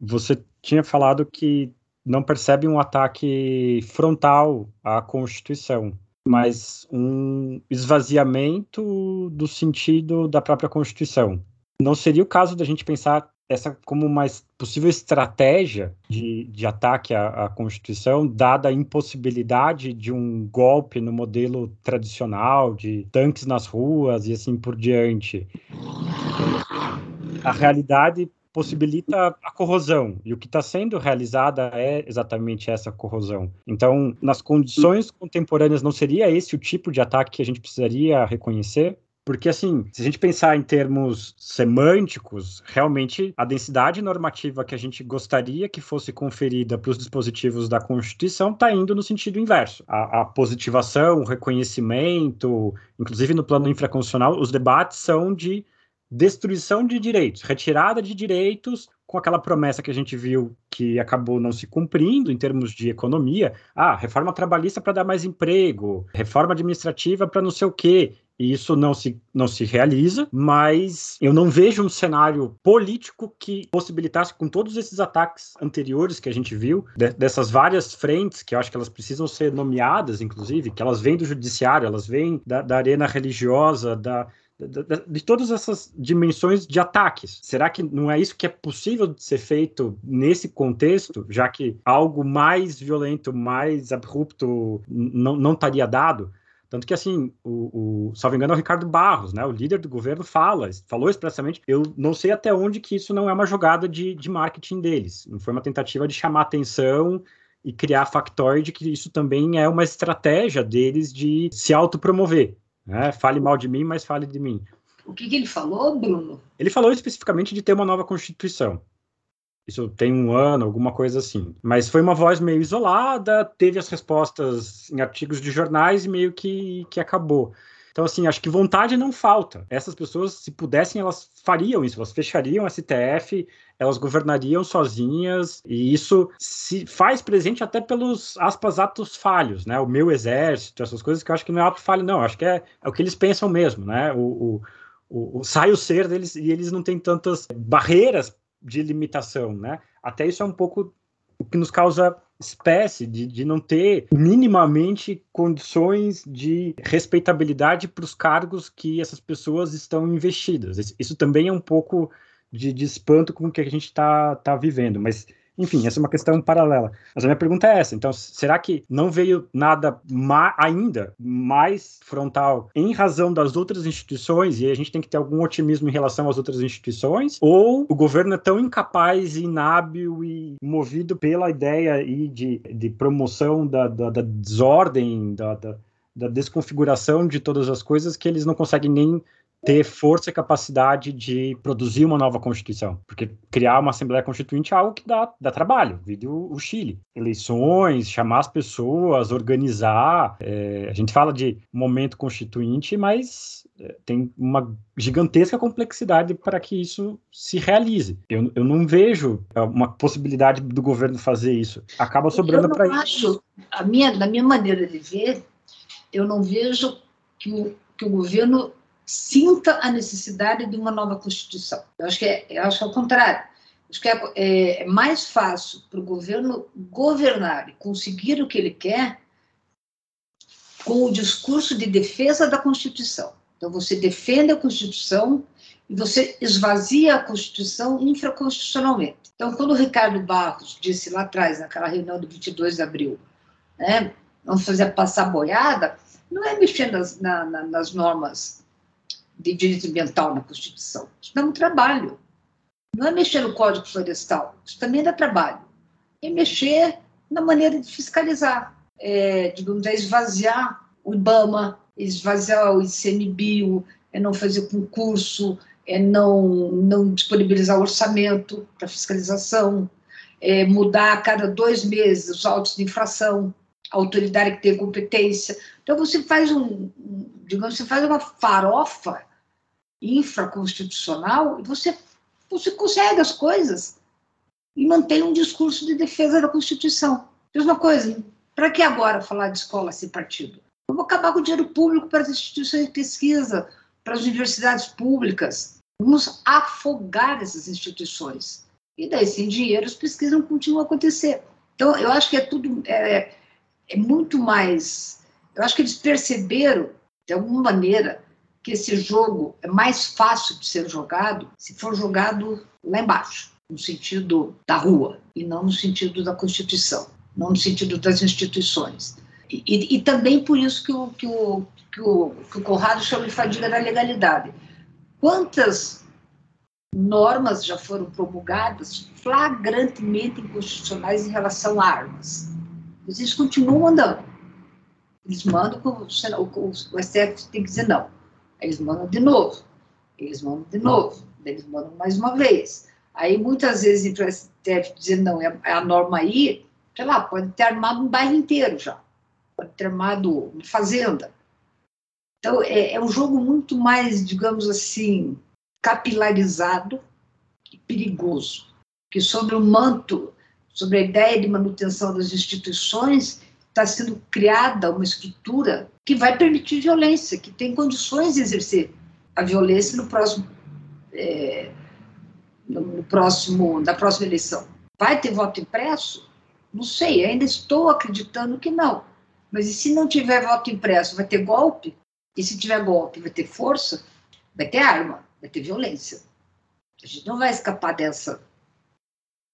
Você tinha falado que não percebe um ataque frontal à Constituição, mas um esvaziamento do sentido da própria Constituição. Não seria o caso da gente pensar essa como uma possível estratégia de, de ataque à, à, Constituição, dada a impossibilidade de um golpe no modelo tradicional, de tanques nas ruas e assim por diante. A realidade possibilita a corrosão, e o que está sendo realizada é exatamente essa corrosão. Então, nas condições contemporâneas, não seria esse o tipo de ataque que a gente precisaria reconhecer? Porque, assim, se a gente pensar em termos semânticos, realmente a densidade normativa que a gente gostaria que fosse conferida para os dispositivos da Constituição está indo no sentido inverso. A, a, positivação, o reconhecimento, inclusive no plano infraconstitucional, os debates são de destruição de direitos, retirada de direitos com aquela promessa que a gente viu que acabou não se cumprindo em termos de economia. Ah, reforma trabalhista para dar mais emprego, reforma administrativa para não sei o quê e isso não se, não se realiza, mas eu não vejo um cenário político que possibilitasse, com todos esses ataques anteriores que a gente viu, de, dessas várias frentes, que eu acho que elas precisam ser nomeadas, inclusive, que elas vêm do judiciário, elas vêm da, da arena religiosa, da, de todas essas dimensões de ataques. Será que não é isso que é possível de ser feito nesse contexto, já que algo mais violento, mais abrupto não, não estaria dado? Tanto que, assim, o, o salvo engano, é o Ricardo Barros, né? O líder do governo fala, falou expressamente. Eu não sei até onde que isso não é uma jogada de, de marketing deles. Não foi uma tentativa de chamar atenção e criar factoide, que isso também é uma estratégia deles de se autopromover. Né? Fale mal de mim, mas fale de mim. O que, que ele falou, Bruno? Ele falou especificamente de ter uma nova Constituição. Isso tem um ano, alguma coisa assim. Mas foi uma voz meio isolada, teve as respostas em artigos de jornais e meio que, que acabou. Então, assim, acho que vontade não falta. Essas pessoas, se pudessem, elas fariam isso, elas fechariam a STF, elas governariam sozinhas, e isso se faz presente até pelos, aspas, atos falhos, né? O meu exército, essas coisas que eu acho que não é ato falho, não, acho que é, é o que eles pensam mesmo, né? O, o, o, o sai o ser deles e eles não têm tantas barreiras de limitação, né? Até isso é um pouco o que nos causa espécie de, de não ter minimamente condições de respeitabilidade para os cargos que essas pessoas estão investidas. Isso também é um pouco de, de espanto com o que a gente está tá vivendo, mas enfim, essa é uma questão paralela. Mas a minha pergunta é essa: então, será que não veio nada ma ainda mais frontal em razão das outras instituições e a gente tem que ter algum otimismo em relação às outras instituições? Ou o governo é tão incapaz, inábil e movido pela ideia aí de, de promoção da, da, da desordem, da, da, da desconfiguração de todas as coisas que eles não conseguem nem ter força e capacidade de produzir uma nova Constituição. Porque criar uma Assembleia Constituinte é algo que dá, dá trabalho, vídeo o Chile. Eleições, chamar as pessoas, organizar. É, a gente fala de momento constituinte, mas é, tem uma gigantesca complexidade para que isso se realize. Eu, eu não vejo uma possibilidade do governo fazer isso. Acaba sobrando para isso. A minha, na minha maneira de ver, eu não vejo que o, que o governo sinta a necessidade de uma nova Constituição. Eu acho que é, eu acho que é o contrário. Acho que é, é, é mais fácil para o governo governar e conseguir o que ele quer com o discurso de defesa da Constituição. Então, você defende a Constituição e você esvazia a Constituição infraconstitucionalmente. Então, quando o Ricardo Barros disse lá atrás, naquela reunião do 22 de abril, né, vamos fazer passar boiada, não é mexer nas, na, na, nas normas de direito ambiental na Constituição. Isso dá um trabalho. Não é mexer no Código Florestal, isso também dá trabalho. É mexer na maneira de fiscalizar, é, digamos, é esvaziar o IBAMA, esvaziar o ICMBio, é não fazer concurso, é não, não disponibilizar orçamento para fiscalização, é mudar a cada dois meses os autos de infração, a autoridade que tem competência. Então, você faz um, digamos, você faz uma farofa infraconstitucional você você consegue as coisas e mantém um discurso de defesa da Constituição. Mesma coisa, para que agora falar de escola sem partido? Vamos acabar com o dinheiro público para as instituições de pesquisa, para as universidades públicas. Vamos afogar essas instituições. E daí, sem dinheiro, as pesquisas não continuam a acontecer. Então, eu acho que é tudo. É, é muito mais. Eu acho que eles perceberam, de alguma maneira, que esse jogo é mais fácil de ser jogado se for jogado lá embaixo, no sentido da rua, e não no sentido da Constituição, não no sentido das instituições. E, e, e também por isso que o, que, o, que, o, que o Conrado chama de fadiga da legalidade. Quantas normas já foram promulgadas flagrantemente inconstitucionais em relação a armas? Eles continuam andando. Eles mandam, o, o, o STF tem que dizer não eles mandam de novo, eles mandam de novo, eles mandam mais uma vez. Aí muitas vezes o STF dizer não, é, é a norma aí, sei lá, pode ter armado um bairro inteiro já, pode ter armado uma fazenda. Então é, é um jogo muito mais, digamos assim, capilarizado e perigoso, que sobre o manto, sobre a ideia de manutenção das instituições, está sendo criada uma estrutura que vai permitir violência, que tem condições de exercer a violência no próximo, é, no próximo, na próxima eleição. Vai ter voto impresso? Não sei, ainda estou acreditando que não. Mas e se não tiver voto impresso, vai ter golpe? E se tiver golpe, vai ter força? Vai ter arma, vai ter violência. A gente não vai escapar dessa.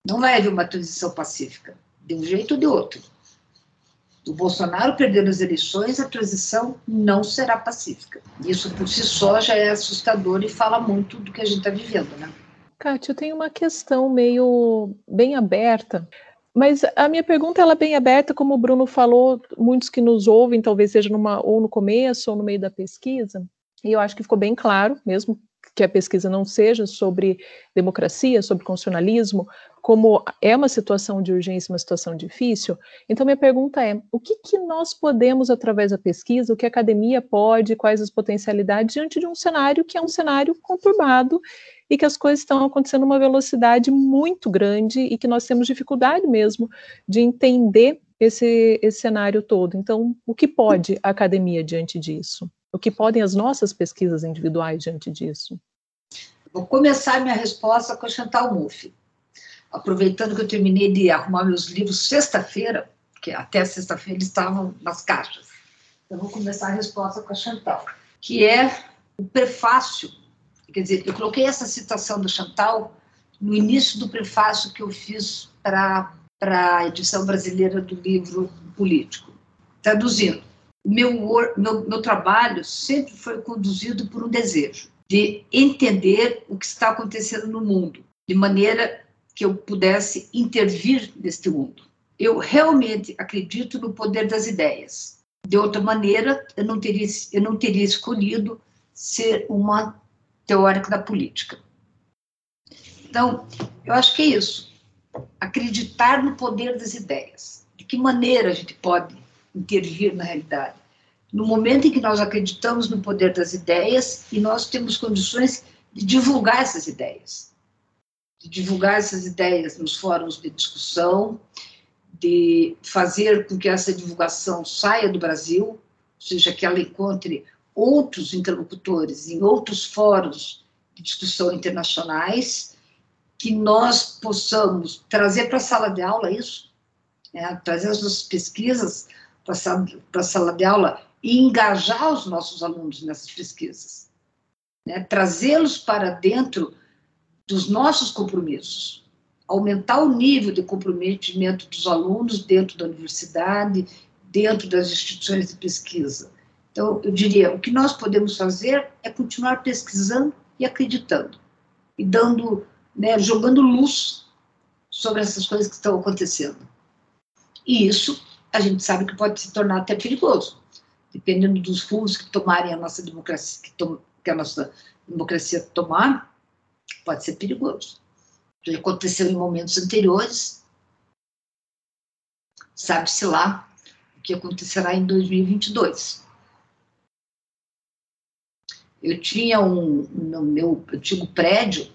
Não vai haver uma transição pacífica, de um jeito ou de outro o Bolsonaro perdendo as eleições, a transição não será pacífica. Isso por si só já é assustador e fala muito do que a gente está vivendo, né? Kátia, eu tenho uma questão meio bem aberta, mas a minha pergunta ela é bem aberta, como o Bruno falou, muitos que nos ouvem, talvez seja numa, ou no começo ou no meio da pesquisa, e eu acho que ficou bem claro, mesmo que a pesquisa não seja sobre democracia, sobre constitucionalismo, como é uma situação de urgência, uma situação difícil, então minha pergunta é: o que, que nós podemos, através da pesquisa, o que a academia pode, quais as potencialidades, diante de um cenário que é um cenário conturbado e que as coisas estão acontecendo uma velocidade muito grande e que nós temos dificuldade mesmo de entender esse, esse cenário todo. Então, o que pode a academia diante disso? O que podem as nossas pesquisas individuais diante disso? Vou começar minha resposta com Chantal Mouffe aproveitando que eu terminei de arrumar meus livros sexta-feira, que até sexta-feira eles estavam nas caixas. Eu vou começar a resposta com a Chantal, que é o prefácio. Quer dizer, eu coloquei essa citação do Chantal no início do prefácio que eu fiz para a edição brasileira do livro político. Traduzindo, meu, meu, meu trabalho sempre foi conduzido por um desejo de entender o que está acontecendo no mundo, de maneira que eu pudesse intervir neste mundo. Eu realmente acredito no poder das ideias. De outra maneira, eu não teria, eu não teria escolhido ser uma teórica da política. Então, eu acho que é isso. Acreditar no poder das ideias. De que maneira a gente pode intervir na realidade? No momento em que nós acreditamos no poder das ideias e nós temos condições de divulgar essas ideias de divulgar essas ideias nos fóruns de discussão, de fazer com que essa divulgação saia do Brasil, ou seja, que ela encontre outros interlocutores em outros fóruns de discussão internacionais, que nós possamos trazer para a sala de aula isso, né, trazer as nossas pesquisas para a sala de aula e engajar os nossos alunos nessas pesquisas, né? trazê-los para dentro dos nossos compromissos, aumentar o nível de comprometimento dos alunos dentro da universidade, dentro das instituições de pesquisa. Então, eu diria, o que nós podemos fazer é continuar pesquisando e acreditando, e dando, né, jogando luz sobre essas coisas que estão acontecendo. E isso a gente sabe que pode se tornar até perigoso dependendo dos rumos que tomarem a nossa democracia, que, to, que a nossa democracia tomar, pode ser perigoso. Já aconteceu em momentos anteriores, sabe-se lá o que acontecerá em 2022. Eu tinha um, no meu antigo prédio,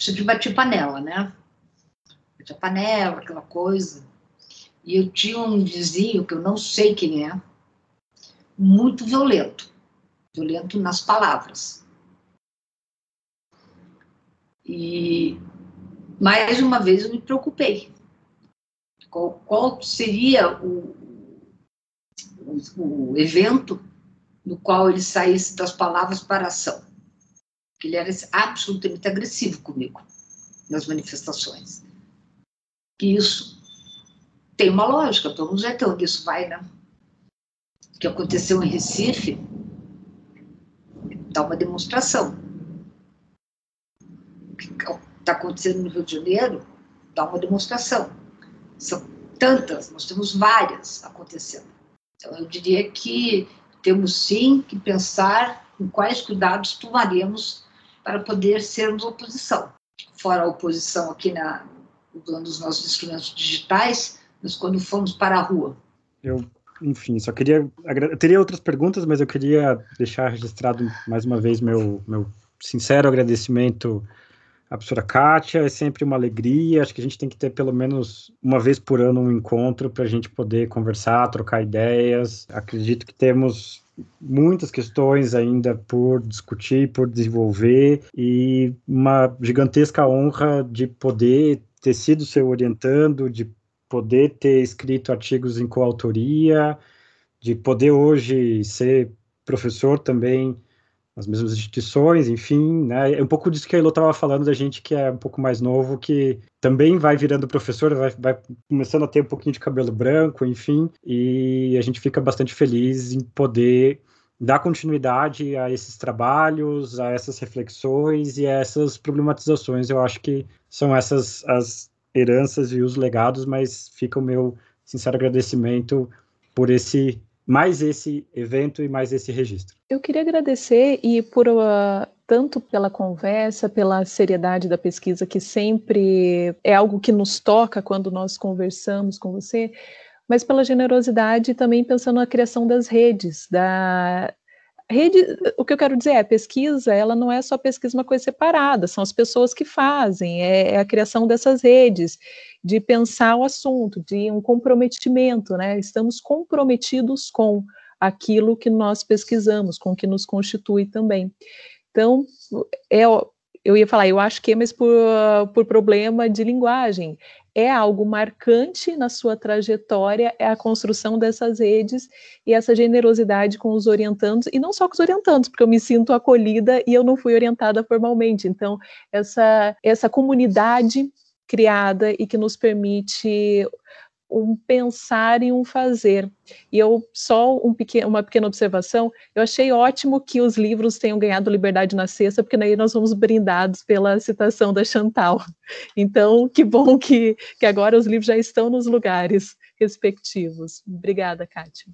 sempre bati panela, né? Bati panela, aquela coisa. E eu tinha um vizinho, que eu não sei quem é, muito violento. Violento nas palavras. E mais uma vez eu me preocupei. Qual, qual seria o, o, o, evento no qual ele saísse das palavras para a ação? Ele era absolutamente agressivo comigo nas manifestações. E isso tem uma lógica, vamos ver até onde isso vai, né? O que aconteceu em Recife dá uma demonstração. Que está acontecendo no Rio de Janeiro dá uma demonstração. São tantas, nós temos várias acontecendo. Então, eu diria que temos sim que pensar em quais cuidados tomaremos para poder sermos oposição. Fora a oposição aqui na, usando os nossos instrumentos digitais, mas quando fomos para a rua. Eu, enfim, só queria. Eu teria outras perguntas, mas eu queria deixar registrado mais uma vez meu, meu sincero agradecimento à professora Kátia. É sempre uma alegria. Acho que a gente tem que ter pelo menos uma vez por ano um encontro para a gente poder conversar, trocar ideias. Acredito que temos muitas questões ainda por discutir, por desenvolver e uma gigantesca honra de poder ter sido seu orientando, de poder ter escrito artigos em coautoria, de poder hoje ser professor também nas mesmas instituições, enfim, né? É um pouco disso que a Elo estava falando da gente que é um pouco mais novo, que também vai virando professor, vai, vai, começando a ter um pouquinho de cabelo branco, enfim, e a gente fica bastante feliz em poder dar continuidade a esses trabalhos, a essas reflexões e a essas problematizações. Eu acho que são essas as heranças e os legados, mas fica o meu sincero agradecimento por esse mais esse evento e mais esse registro. Eu queria agradecer e por uh, tanto pela conversa, pela seriedade da pesquisa, que sempre é algo que nos toca quando nós conversamos com você, mas pela generosidade também pensando na criação das redes, da, rede, o que eu quero dizer é, pesquisa, ela não é só pesquisa uma coisa separada, são as pessoas que fazem, é, é, a criação dessas redes, de pensar o assunto, de um comprometimento, né? Estamos comprometidos com aquilo que nós pesquisamos, com o que nos constitui também. Então, é, eu ia falar, eu acho que é, mas por, por problema de linguagem é algo marcante na sua trajetória, é a construção dessas redes e essa generosidade com os orientandos, e não só com os orientandos, porque eu me sinto acolhida e eu não fui orientada formalmente. Então, essa, essa comunidade criada e que nos permite um pensar e um fazer. E eu só um pequeno, uma pequena observação, eu achei ótimo que os livros tenham ganhado liberdade na sexta, porque daí nós vamos brindados pela citação da Chantal. Então, que bom que, que agora os livros já estão nos lugares respectivos. Obrigada, Kátia.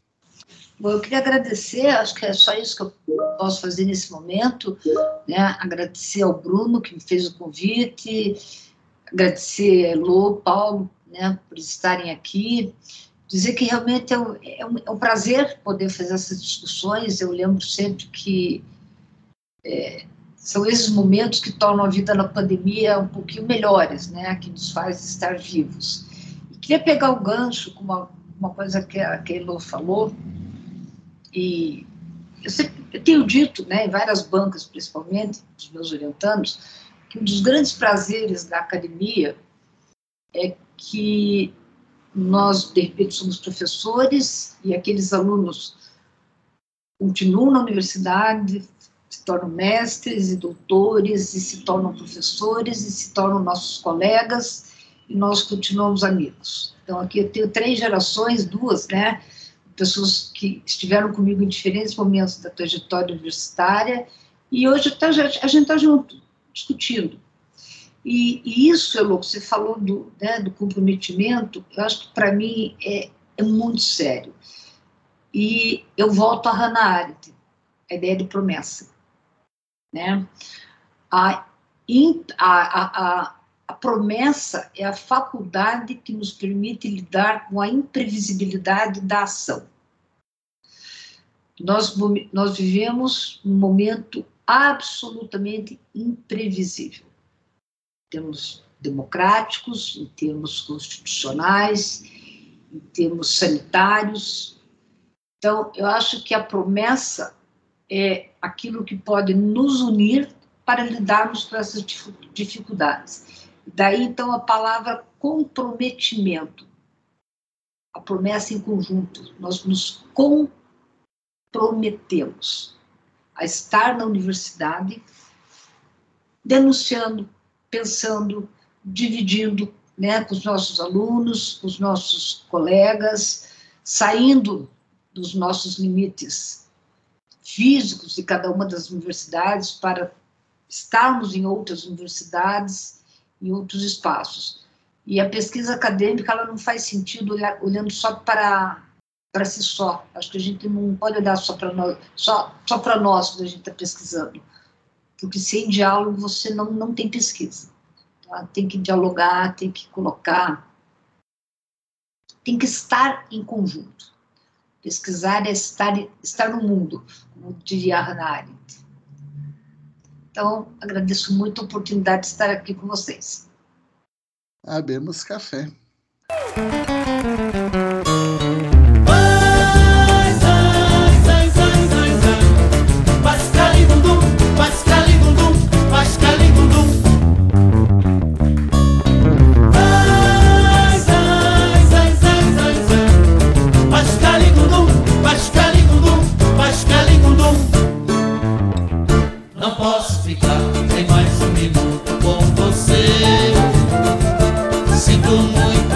Bom, eu queria agradecer, acho que é só isso que eu posso fazer nesse momento, né? Agradecer ao Bruno que me fez o convite, agradecer a Elô, Paulo, né, por estarem aqui, dizer que realmente é um, é, um, é um, prazer poder fazer essas discussões. Eu lembro sempre que é, são esses momentos que tornam a vida na pandemia um pouquinho melhores, né, que nos faz estar vivos. E queria pegar o gancho com uma, uma coisa que a, que a falou, e eu, sempre, eu tenho dito, né, em várias bancas, principalmente, dos meus orientandos, que um dos grandes prazeres da academia é que nós, de repente, somos professores e aqueles alunos continuam na universidade, se tornam mestres e doutores, e se tornam professores, e se tornam nossos colegas, e nós continuamos amigos. Então, aqui eu tenho três gerações, duas, né? Pessoas que estiveram comigo em diferentes momentos da trajetória universitária, e hoje tá, a gente está junto, discutindo. E, e, isso, Elô, você falou do, né, do comprometimento, eu acho que para mim é, é muito sério. E eu volto a Hannah Arendt, a ideia de promessa. Né? A, a, a, a promessa é a faculdade que nos permite lidar com a imprevisibilidade da ação. Nós, nós vivemos um momento absolutamente imprevisível. Temos democráticos, em termos constitucionais, em termos sanitários. Então, eu acho que a promessa é aquilo que pode nos unir para lidarmos com essas dificuldades. Daí, então, a palavra comprometimento. A promessa em conjunto. Nós nos comprometemos a estar na universidade, denunciando, pensando, dividindo né, com os nossos alunos, com os nossos colegas, saindo dos nossos limites físicos de cada uma das universidades para estarmos em outras universidades, em outros espaços. E a pesquisa acadêmica ela não faz sentido olhando só para para si só. Acho que a gente não pode olhar só para nós, só só para nós quando a gente está pesquisando, porque sem diálogo você não não tem pesquisa. Tá? Tem que dialogar, tem que colocar, tem que estar em conjunto. Pesquisar é estar, estar no mundo, como diria Hannah Arendt. Então, agradeço muito a oportunidade de estar aqui com vocês. Abemos café. Muito